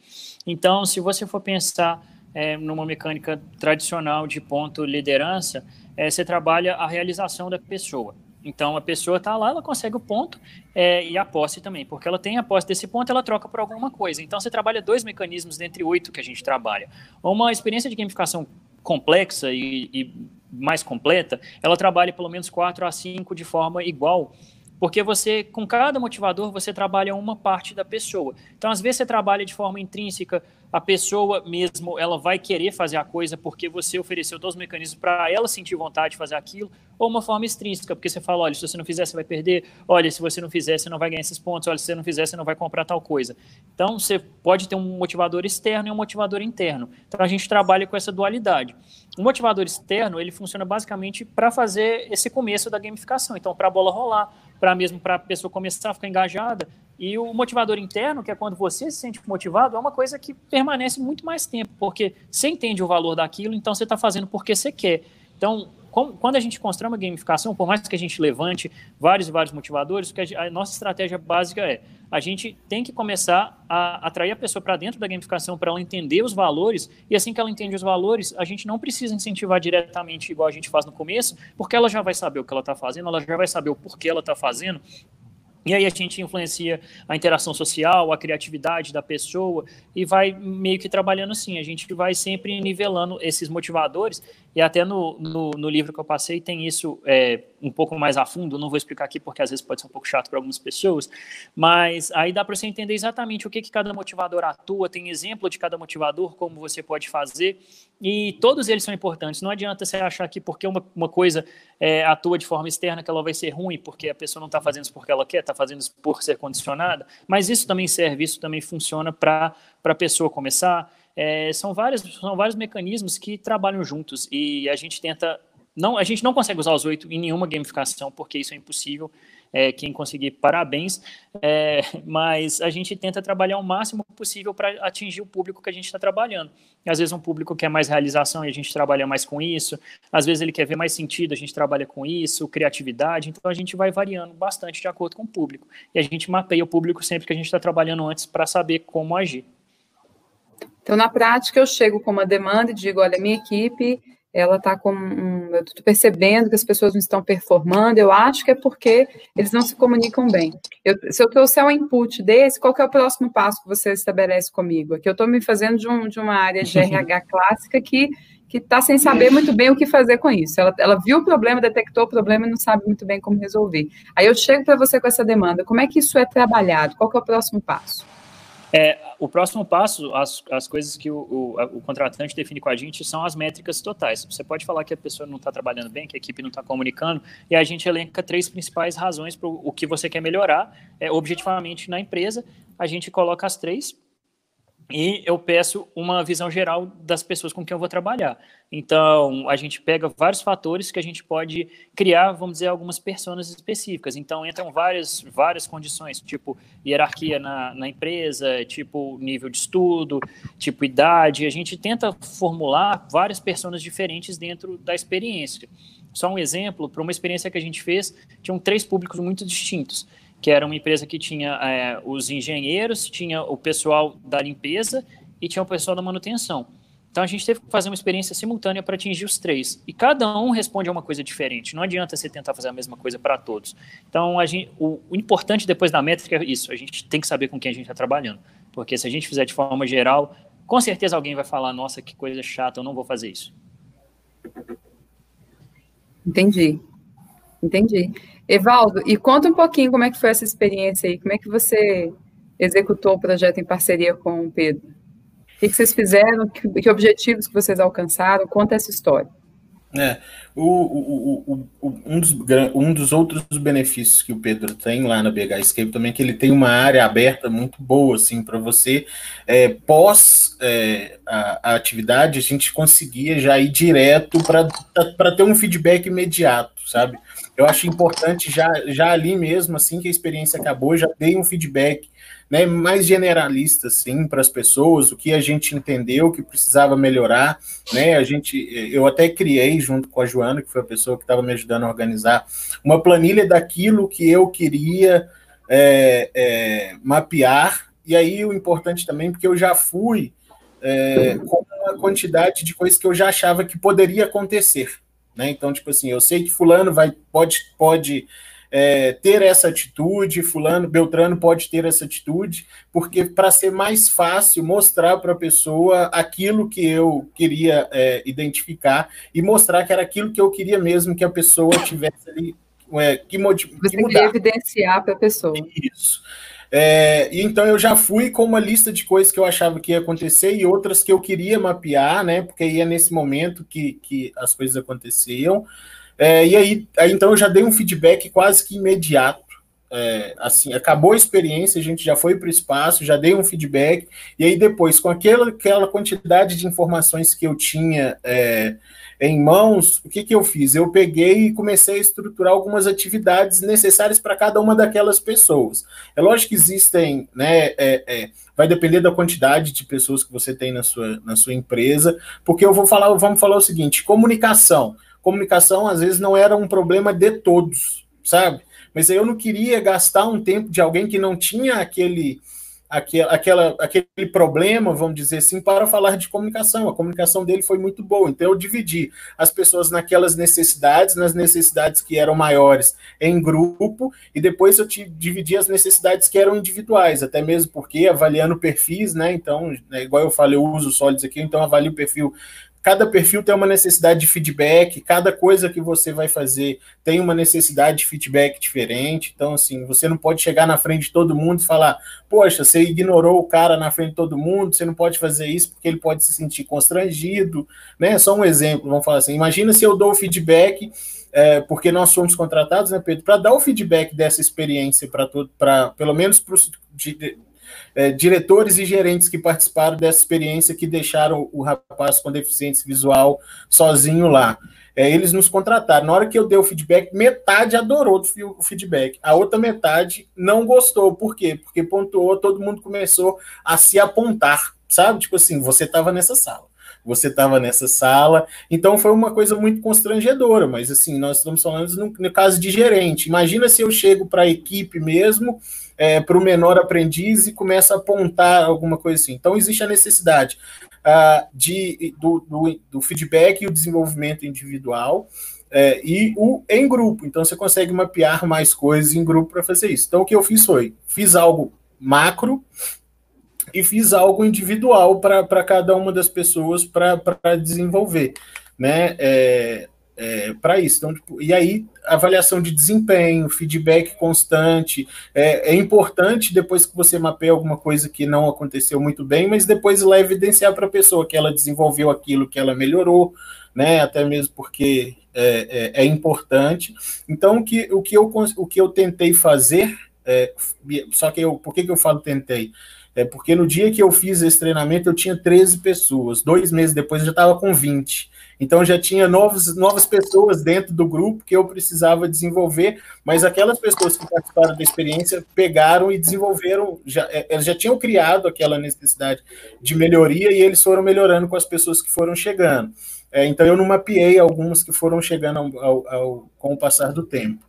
Então, se você for pensar é, numa mecânica tradicional de ponto liderança, é, você trabalha a realização da pessoa. Então, a pessoa está lá, ela consegue o ponto é, e a posse também, porque ela tem a posse desse ponto, ela troca por alguma coisa. Então, você trabalha dois mecanismos dentre oito que a gente trabalha. Uma experiência de gamificação complexa e, e mais completa, ela trabalha pelo menos quatro a cinco de forma igual, porque você, com cada motivador, você trabalha uma parte da pessoa. Então, às vezes, você trabalha de forma intrínseca, a pessoa mesmo, ela vai querer fazer a coisa porque você ofereceu todos os mecanismos para ela sentir vontade de fazer aquilo, ou uma forma extrínseca, porque você fala, olha, se você não fizer, você vai perder, olha, se você não fizer, você não vai ganhar esses pontos, olha, se você não fizer, você não vai comprar tal coisa. Então, você pode ter um motivador externo e um motivador interno. Então, a gente trabalha com essa dualidade. O motivador externo, ele funciona basicamente para fazer esse começo da gamificação. Então, para a bola rolar, para mesmo para a pessoa começar a ficar engajada. E o motivador interno, que é quando você se sente motivado, é uma coisa que permanece muito mais tempo, porque você entende o valor daquilo, então você está fazendo porque você quer. Então, quando a gente constrói uma gamificação, por mais que a gente levante vários e vários motivadores, a nossa estratégia básica é a gente tem que começar a atrair a pessoa para dentro da gamificação para ela entender os valores, e assim que ela entende os valores, a gente não precisa incentivar diretamente igual a gente faz no começo, porque ela já vai saber o que ela está fazendo, ela já vai saber o porquê ela está fazendo, e aí a gente influencia a interação social, a criatividade da pessoa e vai meio que trabalhando assim. A gente vai sempre nivelando esses motivadores e até no, no, no livro que eu passei tem isso é, um pouco mais a fundo. Não vou explicar aqui porque às vezes pode ser um pouco chato para algumas pessoas, mas aí dá para você entender exatamente o que, que cada motivador atua. Tem exemplo de cada motivador, como você pode fazer e todos eles são importantes. Não adianta você achar que porque uma, uma coisa é, atua de forma externa que ela vai ser ruim porque a pessoa não está fazendo isso porque ela quer, está fazendo isso por ser condicionada, mas isso também serve, isso também funciona para a pessoa começar. É, são, vários, são vários mecanismos que trabalham juntos e a gente tenta. Não, a gente não consegue usar os oito em nenhuma gamificação, porque isso é impossível é, quem conseguir, parabéns, é, mas a gente tenta trabalhar o máximo possível para atingir o público que a gente está trabalhando. Às vezes um público quer mais realização e a gente trabalha mais com isso, às vezes ele quer ver mais sentido, a gente trabalha com isso, criatividade, então a gente vai variando bastante de acordo com o público. E a gente mapeia o público sempre que a gente está trabalhando antes para saber como agir. Então, na prática, eu chego com uma demanda e digo, olha, minha equipe ela está com um, eu estou percebendo que as pessoas não estão performando, eu acho que é porque eles não se comunicam bem. Eu, se eu trouxer um input desse, qual é o próximo passo que você estabelece comigo? Aqui eu estou me fazendo de, um, de uma área de [LAUGHS] RH clássica que que está sem saber muito bem o que fazer com isso. Ela, ela viu o problema, detectou o problema e não sabe muito bem como resolver. Aí eu chego para você com essa demanda, como é que isso é trabalhado? Qual é o próximo passo? É, o próximo passo, as, as coisas que o, o, o, contratante define com a gente são as métricas totais. Você pode falar que a pessoa não está trabalhando bem, que a equipe não está comunicando, e a gente elenca três principais razões para o que você quer melhorar é, objetivamente na empresa. A gente coloca as três e eu peço uma visão geral das pessoas com quem eu vou trabalhar. Então, a gente pega vários fatores que a gente pode criar, vamos dizer, algumas pessoas específicas. Então, entram várias, várias condições, tipo hierarquia na, na empresa, tipo nível de estudo, tipo idade. A gente tenta formular várias pessoas diferentes dentro da experiência. Só um exemplo, para uma experiência que a gente fez, tinham três públicos muito distintos que era uma empresa que tinha é, os engenheiros, tinha o pessoal da limpeza e tinha o pessoal da manutenção. Então a gente teve que fazer uma experiência simultânea para atingir os três. E cada um responde a uma coisa diferente. Não adianta você tentar fazer a mesma coisa para todos. Então gente, o, o, importante depois da métrica é isso. A gente tem que saber com quem a gente está trabalhando. Porque se a gente fizer de forma geral, com certeza alguém vai falar: nossa, que coisa chata, eu não vou fazer isso. Entendi. Entendi. Evaldo, e conta um pouquinho como é que foi essa experiência aí, como é que você executou o projeto em parceria com o Pedro? O que, vocês fizeram, que, objetivos que vocês alcançaram? Conta essa história. É, o, o, o, um, dos, um dos outros benefícios que o Pedro tem lá na BH Escape também é que ele tem uma área aberta muito boa, assim, para você, é, pós é, a, a, atividade, a gente conseguia já ir direto para ter um feedback imediato, sabe? Eu acho importante já, já ali mesmo, assim que a experiência acabou, já dei um feedback né, mais generalista, assim, para as pessoas, o que a gente entendeu que precisava melhorar, né, a gente, eu até criei, junto com a Joana, que foi a pessoa que estava me ajudando a organizar, uma planilha daquilo que eu queria é, é, mapear, e aí o importante também, porque eu já fui é, com uma quantidade de coisas que eu já achava que poderia acontecer, né? Então, tipo assim, eu sei que fulano vai, pode, pode é, ter essa atitude, fulano, Beltrano pode ter essa atitude, porque para ser mais fácil mostrar para a pessoa aquilo que eu queria é, identificar e mostrar que era aquilo que eu queria mesmo que a pessoa tivesse ali é, que, Você que mudar. evidenciar para a pessoa. Isso. É, então eu já fui com uma lista de coisas que eu achava que ia acontecer e outras que eu queria mapear, né? Porque aí é nesse momento que, que as coisas aconteciam. É, e aí, aí, então eu já dei um feedback quase que imediato. É, assim, acabou a experiência, a gente já foi para o espaço, já dei um feedback, e aí depois, com aquela, aquela quantidade de informações que eu tinha é, em mãos, o que, que eu fiz? Eu peguei e comecei a estruturar algumas atividades necessárias para cada uma daquelas pessoas. É lógico que existem, né? É, é, vai depender da quantidade de pessoas que você tem na sua, na sua empresa, porque eu vou falar, vamos falar o seguinte: comunicação. Comunicação às vezes não era um problema de todos, sabe? Mas eu não queria gastar um tempo de alguém que não tinha aquele aquele, aquela, aquele problema, vamos dizer assim, para falar de comunicação. A comunicação dele foi muito boa. Então, eu dividi as pessoas naquelas necessidades, nas necessidades que eram maiores em grupo, e depois eu dividi as necessidades que eram individuais, até mesmo porque avaliando perfis, né? Então, né, igual eu falei, eu uso sólidos aqui, então avalio o perfil cada perfil tem uma necessidade de feedback, cada coisa que você vai fazer tem uma necessidade de feedback diferente. Então, assim, você não pode chegar na frente de todo mundo e falar, poxa, você ignorou o cara na frente de todo mundo, você não pode fazer isso porque ele pode se sentir constrangido, né? Só um exemplo, vamos falar assim, imagina se eu dou o feedback, é, porque nós somos contratados, né, Pedro, para dar o feedback dessa experiência para pelo menos para é, diretores e gerentes que participaram dessa experiência que deixaram o rapaz com deficiência visual sozinho lá. É, eles nos contrataram. Na hora que eu dei o feedback, metade adorou o feedback, a outra metade não gostou. Por quê? Porque pontuou, todo mundo começou a se apontar, sabe? Tipo assim, você estava nessa sala você estava nessa sala. Então foi uma coisa muito constrangedora, mas assim, nós estamos falando no, no caso de gerente. Imagina se eu chego para a equipe mesmo é, para o menor aprendiz e começa a apontar alguma coisa assim. Então, existe a necessidade uh, de, do, do, do, feedback e o desenvolvimento individual é, e o em grupo. Então, você consegue mapear mais coisas em grupo para fazer isso. Então, o que eu fiz foi, fiz algo macro e fiz algo individual para cada uma das pessoas para desenvolver. Né? É, é, para isso. Então, tipo, e aí, avaliação de desempenho, feedback constante. É, é, importante depois que você mapeia alguma coisa que não aconteceu muito bem, mas depois lá evidenciar para a pessoa que ela desenvolveu aquilo, que ela melhorou, né? Até mesmo porque é, é, é importante. Então, o que, o, que eu, o que eu tentei fazer, é, só que eu, por que, que eu falo tentei? É porque no dia que eu fiz esse treinamento, eu tinha 13 pessoas. Dois meses depois, eu já estava com 20. Então já tinha novos, novas pessoas dentro do grupo que eu precisava desenvolver, mas aquelas pessoas que participaram da experiência pegaram e desenvolveram, já, é, elas já tinham criado aquela necessidade de melhoria e eles foram melhorando com as pessoas que foram chegando. É, então eu não mapeei algumas que foram chegando ao, ao, ao, com o passar do tempo.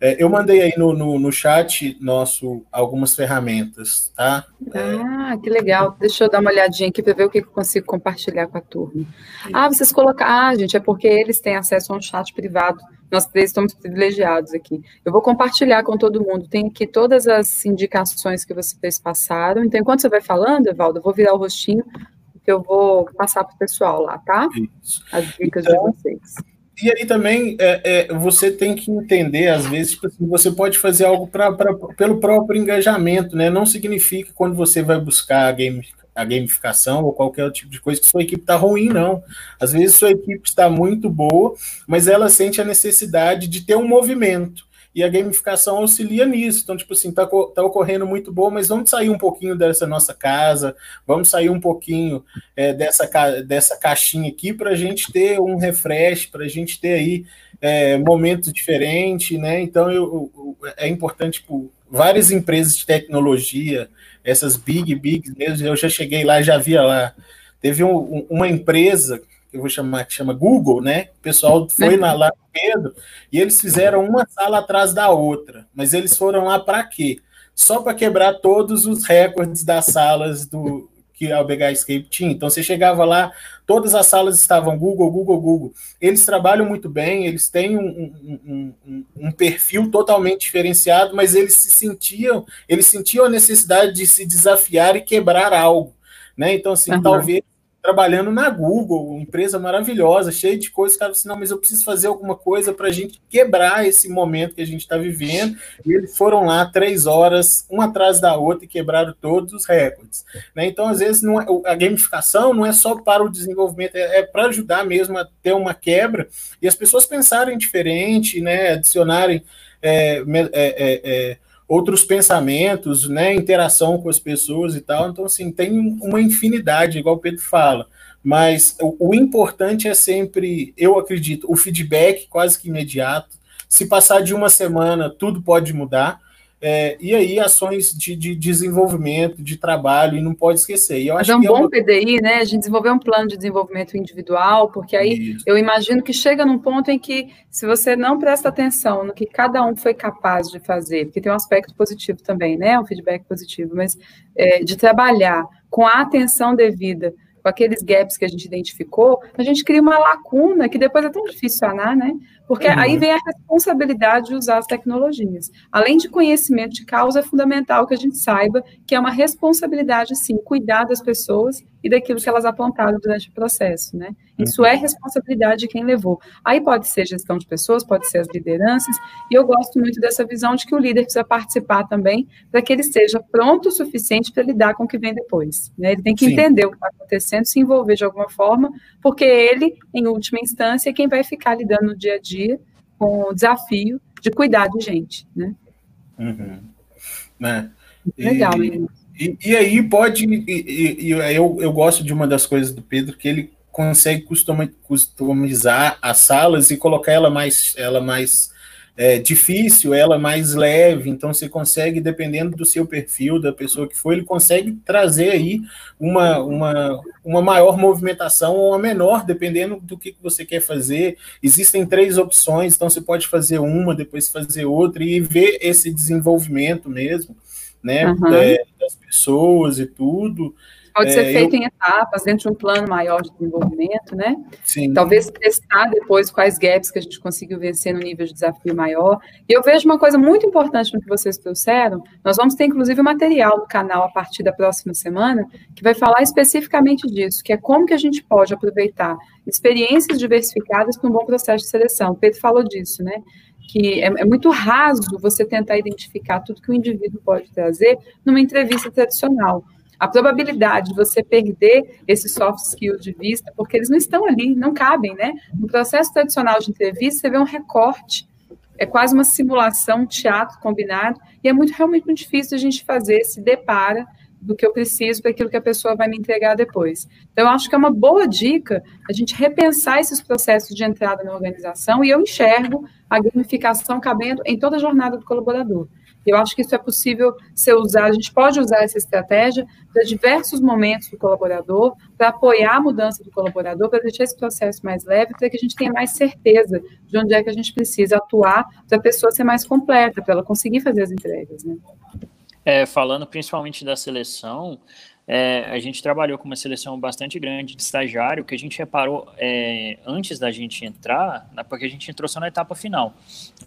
É, eu mandei aí no, no, no, chat nosso algumas ferramentas, tá? Ah, que legal. Deixa eu dar uma olhadinha aqui para ver o que eu consigo compartilhar com a turma. Ah, vocês colocaram. Ah, gente, é porque eles têm acesso a um chat privado. Nós três estamos privilegiados aqui. Eu vou compartilhar com todo mundo. Tem aqui todas as indicações que vocês passaram. Então, enquanto você vai falando, Evaldo, eu vou virar o rostinho, porque eu vou passar para o pessoal lá, tá? Isso. As dicas então, de vocês. E aí também é, é, você tem que entender, às vezes, tipo assim, você pode fazer algo pra, pra, pelo próprio engajamento, né? Não significa quando você vai buscar a, game, a gamificação ou qualquer tipo de coisa que sua equipe está ruim, não. Às vezes sua equipe está muito boa, mas ela sente a necessidade de ter um movimento e a gamificação auxilia nisso. Então, tipo assim, tá, tá ocorrendo muito bom, mas vamos sair um pouquinho dessa nossa casa, vamos sair um pouquinho é, dessa, dessa caixinha aqui para a gente ter um refresh, para a gente ter aí é, momentos diferentes, né? Então, eu, eu, é importante, tipo, várias empresas de tecnologia, essas big, big mesmo, eu já cheguei lá, já via lá. Teve um, uma empresa eu vou chamar, que chama Google, né? O pessoal foi na, lá no Pedro e eles fizeram uma sala atrás da outra. Mas eles foram lá para quê? Só para quebrar todos os recordes das salas do que a BH Escape tinha. Então você chegava lá, todas as salas estavam Google, Google, Google. Eles trabalham muito bem, eles têm um, um, um, um perfil totalmente diferenciado, mas eles se sentiam, eles sentiam a necessidade de se desafiar e quebrar algo. Né? Então, assim, uhum. talvez trabalhando na Google, empresa maravilhosa, cheia de coisas, cara, assim, não, mas eu preciso fazer alguma coisa para a gente quebrar esse momento que a gente está vivendo. E eles foram lá três horas, uma atrás da outra, e quebraram todos os recordes. Né? Então, às vezes, não é, a gamificação não é só para o desenvolvimento, é, é para ajudar mesmo a ter uma quebra e as pessoas pensarem diferente, né? adicionarem. É, é, é, é outros pensamentos, né, interação com as pessoas e tal. Então, assim, tem uma infinidade, igual o Pedro fala. Mas o, o importante é sempre, eu acredito, o feedback quase que imediato. Se passar de uma semana, tudo pode mudar. É, e aí, ações de, de, desenvolvimento, de trabalho, e não pode esquecer. E eu acho é um bom é uma... PDI, né? A gente desenvolver um plano de desenvolvimento individual, porque aí Isso. eu imagino que chega num ponto em que, se você não presta atenção no que cada um foi capaz de fazer, porque tem um aspecto positivo também, né? Um feedback positivo, mas é, de trabalhar com a atenção devida com aqueles gaps que a gente identificou, a gente cria uma lacuna que depois é tão difícil sanar, né? Porque uhum. aí vem a responsabilidade de usar as tecnologias. Além de conhecimento de causa, é fundamental que a gente saiba que é uma responsabilidade, sim, cuidar das pessoas e daquilo que elas apontaram durante o processo, né? Isso é responsabilidade de quem levou. Aí pode ser gestão de pessoas, pode ser as lideranças, e eu gosto muito dessa visão de que o líder precisa participar também, para que ele seja pronto o suficiente para lidar com o que vem depois. Né? Ele tem que Sim. entender o que está acontecendo, se envolver de alguma forma, porque ele, em última instância, é quem vai ficar lidando no dia a dia com o desafio de cuidar de gente, né? Uhum. né? Legal, e, e, e, aí pode, e, e, eu, eu gosto de uma das coisas do Pedro, que ele consegue customizar as salas e colocar ela mais, ela mais é, difícil, ela mais leve. Então você consegue, dependendo do seu perfil, da pessoa que for, ele consegue trazer aí uma, uma, uma maior movimentação ou uma menor, dependendo do que você quer fazer. Existem três opções, então você pode fazer uma, depois fazer outra e ver esse desenvolvimento mesmo, né? Uhum. É, das pessoas e tudo. Pode ser é, feito eu... em etapas, dentro de um plano maior de desenvolvimento, né? Sim. Talvez testar depois quais gaps que a gente conseguiu vencer no nível de desafio maior. E eu vejo uma coisa muito importante no que vocês trouxeram. Nós vamos ter, inclusive, um material no canal a partir da próxima semana que vai falar especificamente disso, que é como que a gente pode aproveitar experiências diversificadas para um bom processo de seleção. O Pedro falou disso, né? que é, é, muito raso você tentar identificar tudo que o indivíduo pode trazer numa entrevista tradicional a probabilidade de você perder esses soft skills de vista, porque eles não estão ali, não cabem, né? No processo tradicional de entrevista, você vê um recorte, é quase uma simulação, um teatro combinado, e é muito realmente muito difícil a gente fazer, se depara do que eu preciso para aquilo que a pessoa vai me entregar depois. Então, eu acho que é uma boa dica a gente repensar esses processos de entrada na organização, e eu enxergo a gamificação cabendo em toda a jornada do colaborador. Eu acho que isso é possível ser usado, a gente pode usar essa estratégia para diversos momentos do colaborador, para apoiar a mudança do colaborador, para deixar esse processo mais leve, para que a gente tenha mais certeza de onde é que a gente precisa atuar para a pessoa ser mais completa, para ela conseguir fazer as entregas. Né? É, falando principalmente da seleção, é, a gente trabalhou com uma seleção bastante grande de estagiário, que a gente reparou é, antes da gente entrar, né, porque a gente entrou só na etapa final.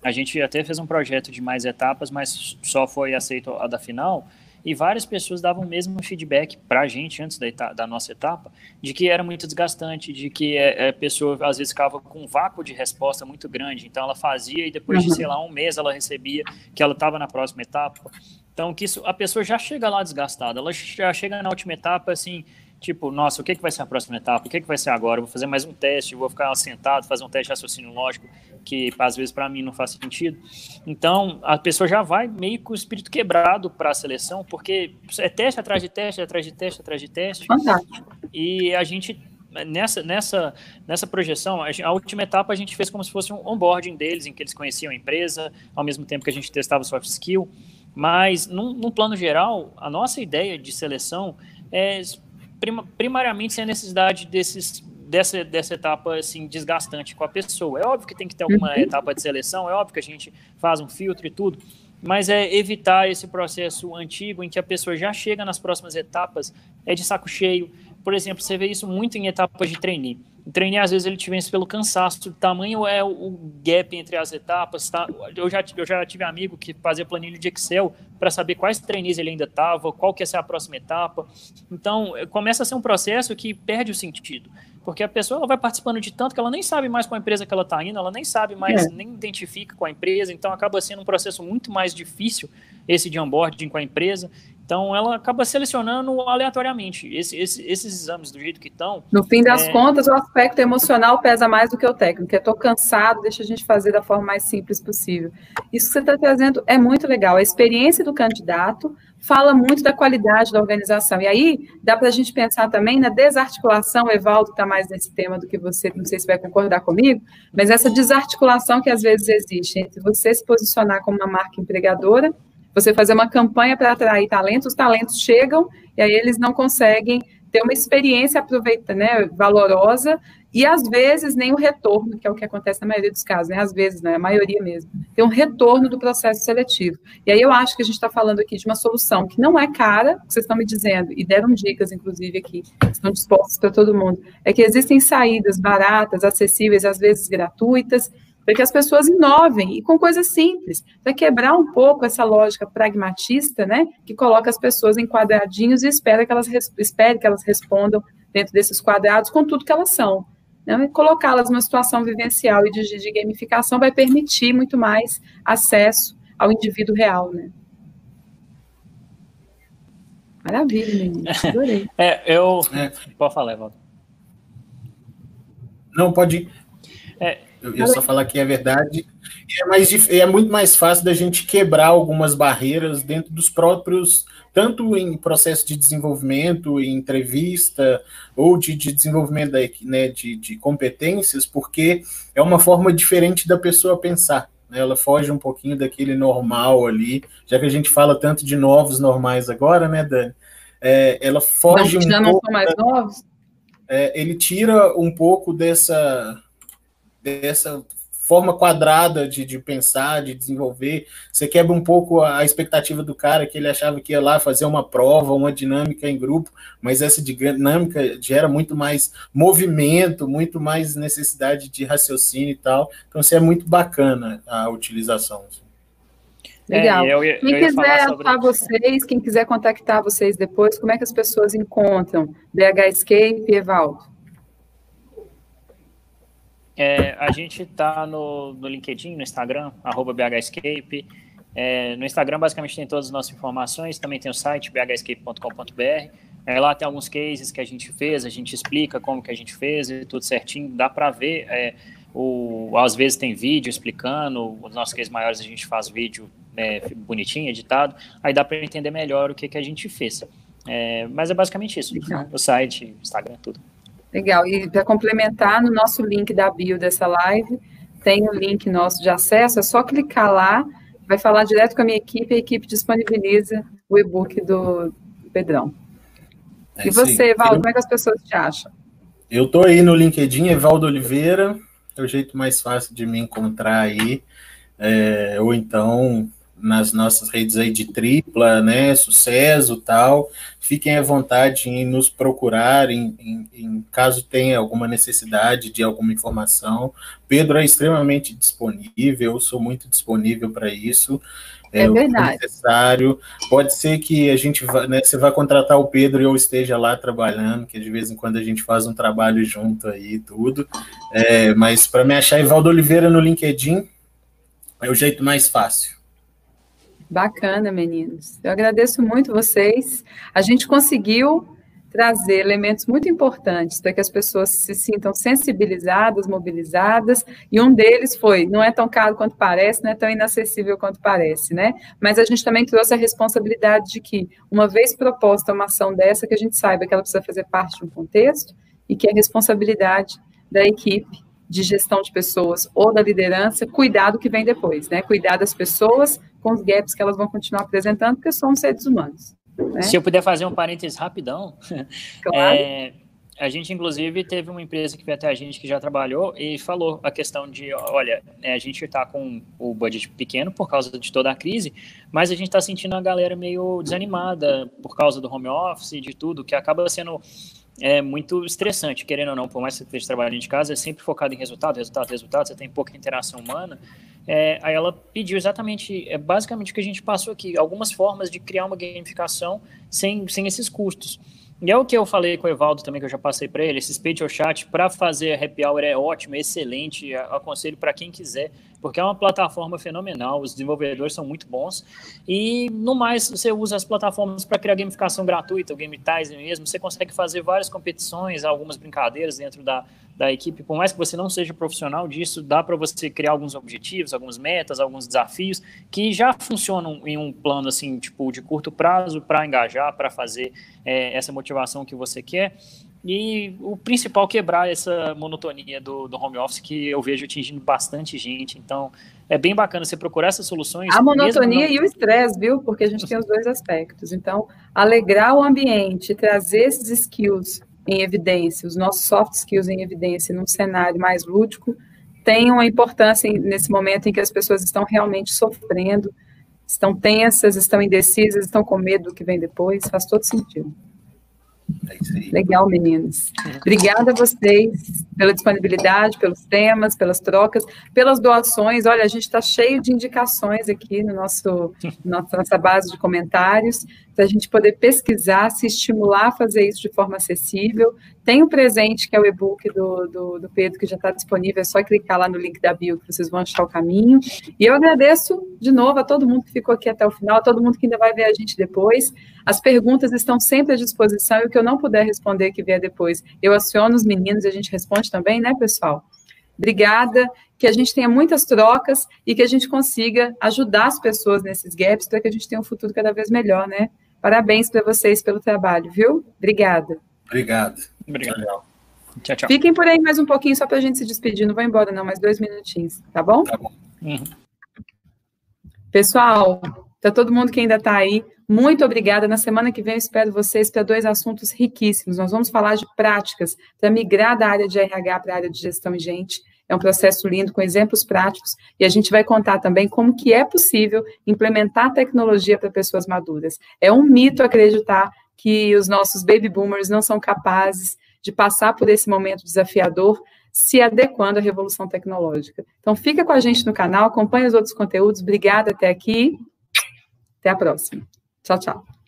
A gente até fez um projeto de mais etapas, mas só foi aceito a da final, e várias pessoas davam o mesmo feedback para a gente antes da, etapa, da, nossa etapa, de que era muito desgastante, de que é, a pessoa às vezes ficava com um vácuo de resposta muito grande, então ela fazia e depois de, uhum. sei lá, um mês ela recebia que ela estava na próxima etapa. Então, que isso, a pessoa já chega lá desgastada, ela já chega na última etapa assim, tipo, nossa, o que, que vai ser a próxima etapa? O que, que vai ser agora? Eu vou fazer mais um teste, vou ficar sentado, fazer um teste de raciocínio lógico, que às vezes para mim não faz sentido. Então, a pessoa já vai meio com o espírito quebrado para a seleção, porque é teste atrás de teste, atrás de teste, atrás de teste. Fantástico. E a gente nessa, nessa, nessa projeção, a, última etapa a gente fez como se fosse um onboarding deles, em que eles conheciam a empresa, ao mesmo tempo que a gente testava soft skill. Mas, num, num plano geral, a nossa ideia de seleção é prim, primariamente sem a necessidade desses, dessa, dessa etapa assim, desgastante com a pessoa. É óbvio que tem que ter alguma uhum. etapa de seleção, é óbvio que a gente faz um filtro e tudo, mas é evitar esse processo antigo em que a pessoa já chega nas próximas etapas, é de saco cheio. Por exemplo, você vê isso muito em etapas de trainee o treino, às vezes, ele te vence pelo cansaço. O tamanho é o gap entre as etapas. Tá? Eu, já, eu já tive amigo que fazia planilha de Excel para saber quais treinos ele ainda estava, qual que ia ser a próxima etapa. Então, começa a ser um processo que perde o sentido. Porque a pessoa ela vai participando de tanto que ela nem sabe mais com a empresa que ela está indo, ela nem sabe mais, é. nem identifica com a empresa. Então, acaba sendo um processo muito mais difícil esse de onboarding com a empresa. Então, ela acaba selecionando aleatoriamente esse, esse, esses exames do jeito que estão. No fim das é... contas, o aspecto emocional pesa mais do que o técnico. Estou cansado, deixa a gente fazer da forma mais simples possível. Isso que você está trazendo é muito legal. A experiência do candidato fala muito da qualidade da organização. E aí, dá para a gente pensar também na desarticulação. O Evaldo está mais nesse tema do que você, não sei se vai concordar comigo, mas essa desarticulação que às vezes existe entre você se posicionar como uma marca empregadora você fazer uma campanha para atrair talentos, os talentos chegam e aí eles não conseguem ter uma experiência aproveita, né, valorosa e às vezes nem o retorno, que é o que acontece na maioria dos casos, né? Às vezes, né? A maioria mesmo. Tem um retorno do processo seletivo. E aí eu acho que a gente está falando aqui de uma solução que não é cara, vocês estão me dizendo, e deram dicas, inclusive, aqui, estão dispostas para todo mundo, é que existem saídas baratas, acessíveis, às vezes gratuitas, para que as pessoas inovem e com coisas simples, para quebrar um pouco essa lógica pragmatista, né, que coloca as pessoas em quadradinhos e espera que elas espere que elas respondam dentro desses quadrados com tudo que elas são. Né, colocá-las numa situação vivencial e de, de gamificação vai permitir muito mais acesso ao indivíduo real, né? Maravilha, menino. Adorei. [LAUGHS] É, eu. É. Pode falar, Evaldo. Não, pode ir. É, eu ia só falar que é verdade. É, mais, é muito mais fácil da gente quebrar algumas barreiras dentro dos próprios, tanto em processo de desenvolvimento, em entrevista, ou de, de desenvolvimento da, né, de, de competências, porque é uma forma diferente da pessoa pensar. Né? Ela foge um pouquinho daquele normal ali, já que a gente fala tanto de novos normais agora, né, Dani? É, ela foge não, um já pouco. não são mais novos? É, ele tira um pouco dessa dessa forma quadrada de, de pensar, de desenvolver. Você quebra um pouco a expectativa do cara, que ele achava que ia lá fazer uma prova, uma dinâmica em grupo, mas essa dinâmica gera muito mais movimento, muito mais necessidade de raciocínio e tal. Então, isso é muito bacana a utilização. Assim. Legal. É, eu, eu, quem quiser sobre... achar vocês, quem quiser contactar vocês depois, como é que as pessoas encontram BH Escape e Evaldo? É, a gente está no, no LinkedIn, no Instagram, arroba BHEscape. É, no Instagram, basicamente, tem todas as nossas informações. Também tem o site, bhescape.com.br. É, lá tem alguns cases que a gente fez, a gente explica como que a gente fez e tudo certinho. Dá para ver. É, o, às vezes tem vídeo explicando. Os nossos cases maiores a gente faz vídeo é, bonitinho, editado. Aí dá para entender melhor o que, que a gente fez. É, mas é basicamente isso. O site, Instagram, tudo. Legal. E para complementar, no nosso link da bio dessa live, tem o link nosso de acesso, é só clicar lá, vai falar direto com a minha equipe, a equipe disponibiliza o e-book do Pedrão. É, e você, Evaldo, como é que as pessoas te acham? Eu estou aí no LinkedIn, Evaldo Oliveira, é o jeito mais fácil de me encontrar aí, é, ou então nas nossas redes aí de tripla, né, sucesso tal, fiquem à vontade em nos procurar, em, em, em, caso tenha alguma necessidade de alguma informação. Pedro é extremamente disponível, eu sou muito disponível para isso. É, é verdade. necessário. Pode ser que a gente vá, né, você vai contratar o Pedro e eu esteja lá trabalhando, que de vez em quando a gente faz um trabalho junto aí tudo. É, mas para me achar Ivaldo Oliveira no LinkedIn é o jeito mais fácil. Bacana, meninos. Eu agradeço muito vocês. A gente conseguiu trazer elementos muito importantes para que as pessoas se sintam sensibilizadas, mobilizadas, e um deles foi, não é tão caro quanto parece, não é tão inacessível quanto parece, né? Mas a gente também trouxe a responsabilidade de que, uma vez proposta uma ação dessa, que a gente saiba que ela precisa fazer parte de um contexto e que é responsabilidade da equipe de gestão de pessoas ou da liderança, cuidar do que vem depois, né? Cuidar das pessoas com os gaps que elas vão continuar apresentando, porque somos seres humanos. Né? Se eu puder fazer um parênteses rapidão, [LAUGHS] claro. é, a gente inclusive teve uma empresa que veio até a gente que já trabalhou e falou a questão de, olha, é, a gente está com o budget pequeno por causa de toda a crise, mas a gente está sentindo a galera meio desanimada por causa do home office e de tudo, que acaba sendo é muito estressante, querendo ou não, por mais que você esteja trabalhando de casa, é sempre focado em resultado, resultado, resultado, você tem pouca interação humana. É, aí ela pediu exatamente, é basicamente o que a gente passou aqui, algumas formas de criar uma gamificação sem, sem esses custos. E é o que eu falei com o Evaldo também, que eu já passei para ele, esse Spade Chat para fazer happy hour é ótimo, é excelente, aconselho para quem quiser, porque é uma plataforma fenomenal, os desenvolvedores são muito bons, e no mais, você usa as plataformas para criar gamificação gratuita, o mesmo, você consegue fazer várias competições, algumas brincadeiras dentro da, da equipe, por mais que você não seja profissional disso, dá para você criar alguns objetivos, algumas metas, alguns desafios que já funcionam em um plano assim, tipo, de curto prazo para engajar, para fazer é, essa motivação que você quer. E o principal quebrar essa monotonia do, do home office que eu vejo atingindo bastante gente. Então, é bem bacana você procurar essas soluções. A monotonia não... e o estresse, viu? Porque a gente tem os dois aspectos. Então, alegrar o ambiente, trazer esses skills em evidência, os nossos soft skills em evidência num cenário mais lúdico, tem uma importância nesse momento em que as pessoas estão realmente sofrendo, estão tensas, estão indecisas, estão com medo do que vem depois, faz todo sentido. É Legal, meninos. Obrigada a vocês pela disponibilidade, pelos temas, pelas trocas, pelas doações. Olha, a gente está cheio de indicações aqui no nosso [LAUGHS] nossa, nossa base de comentários para a gente poder pesquisar, se estimular a fazer isso de forma acessível. Tem um presente que é o e-book do, do, do, Pedro, que já está disponível, é só clicar lá no link da bio que vocês vão achar o caminho. E eu agradeço de novo a todo mundo que ficou aqui até o final, a todo mundo que ainda vai ver a gente depois. As perguntas estão sempre à disposição e o que eu não puder responder que vier depois, eu aciono os meninos e a gente responde também, né, pessoal? Obrigada, que a gente tenha muitas trocas e que a gente consiga ajudar as pessoas nesses gaps para que a gente tenha um futuro cada vez melhor, né? Parabéns para vocês pelo trabalho, viu? Obrigada. Obrigado. Obrigado. Tchau, tchau. Fiquem por aí mais um pouquinho só para a gente se despedir. Não vou embora, não, mais dois minutinhos, tá bom? Tá bom. Uhum. Pessoal, tá todo mundo que ainda está aí. Muito obrigada. Na semana que vem eu espero vocês para dois assuntos riquíssimos. Nós vamos falar de práticas para migrar da área de RH para a área de gestão e gente. É um processo lindo, com exemplos práticos, e a gente vai contar também como que é possível implementar tecnologia para pessoas maduras. É um mito acreditar que os nossos baby boomers não são capazes de passar por esse momento desafiador se adequando à revolução tecnológica. Então, fica com a gente no canal, acompanhe os outros conteúdos. Obrigada até aqui. Até a próxima. Tchau, tchau.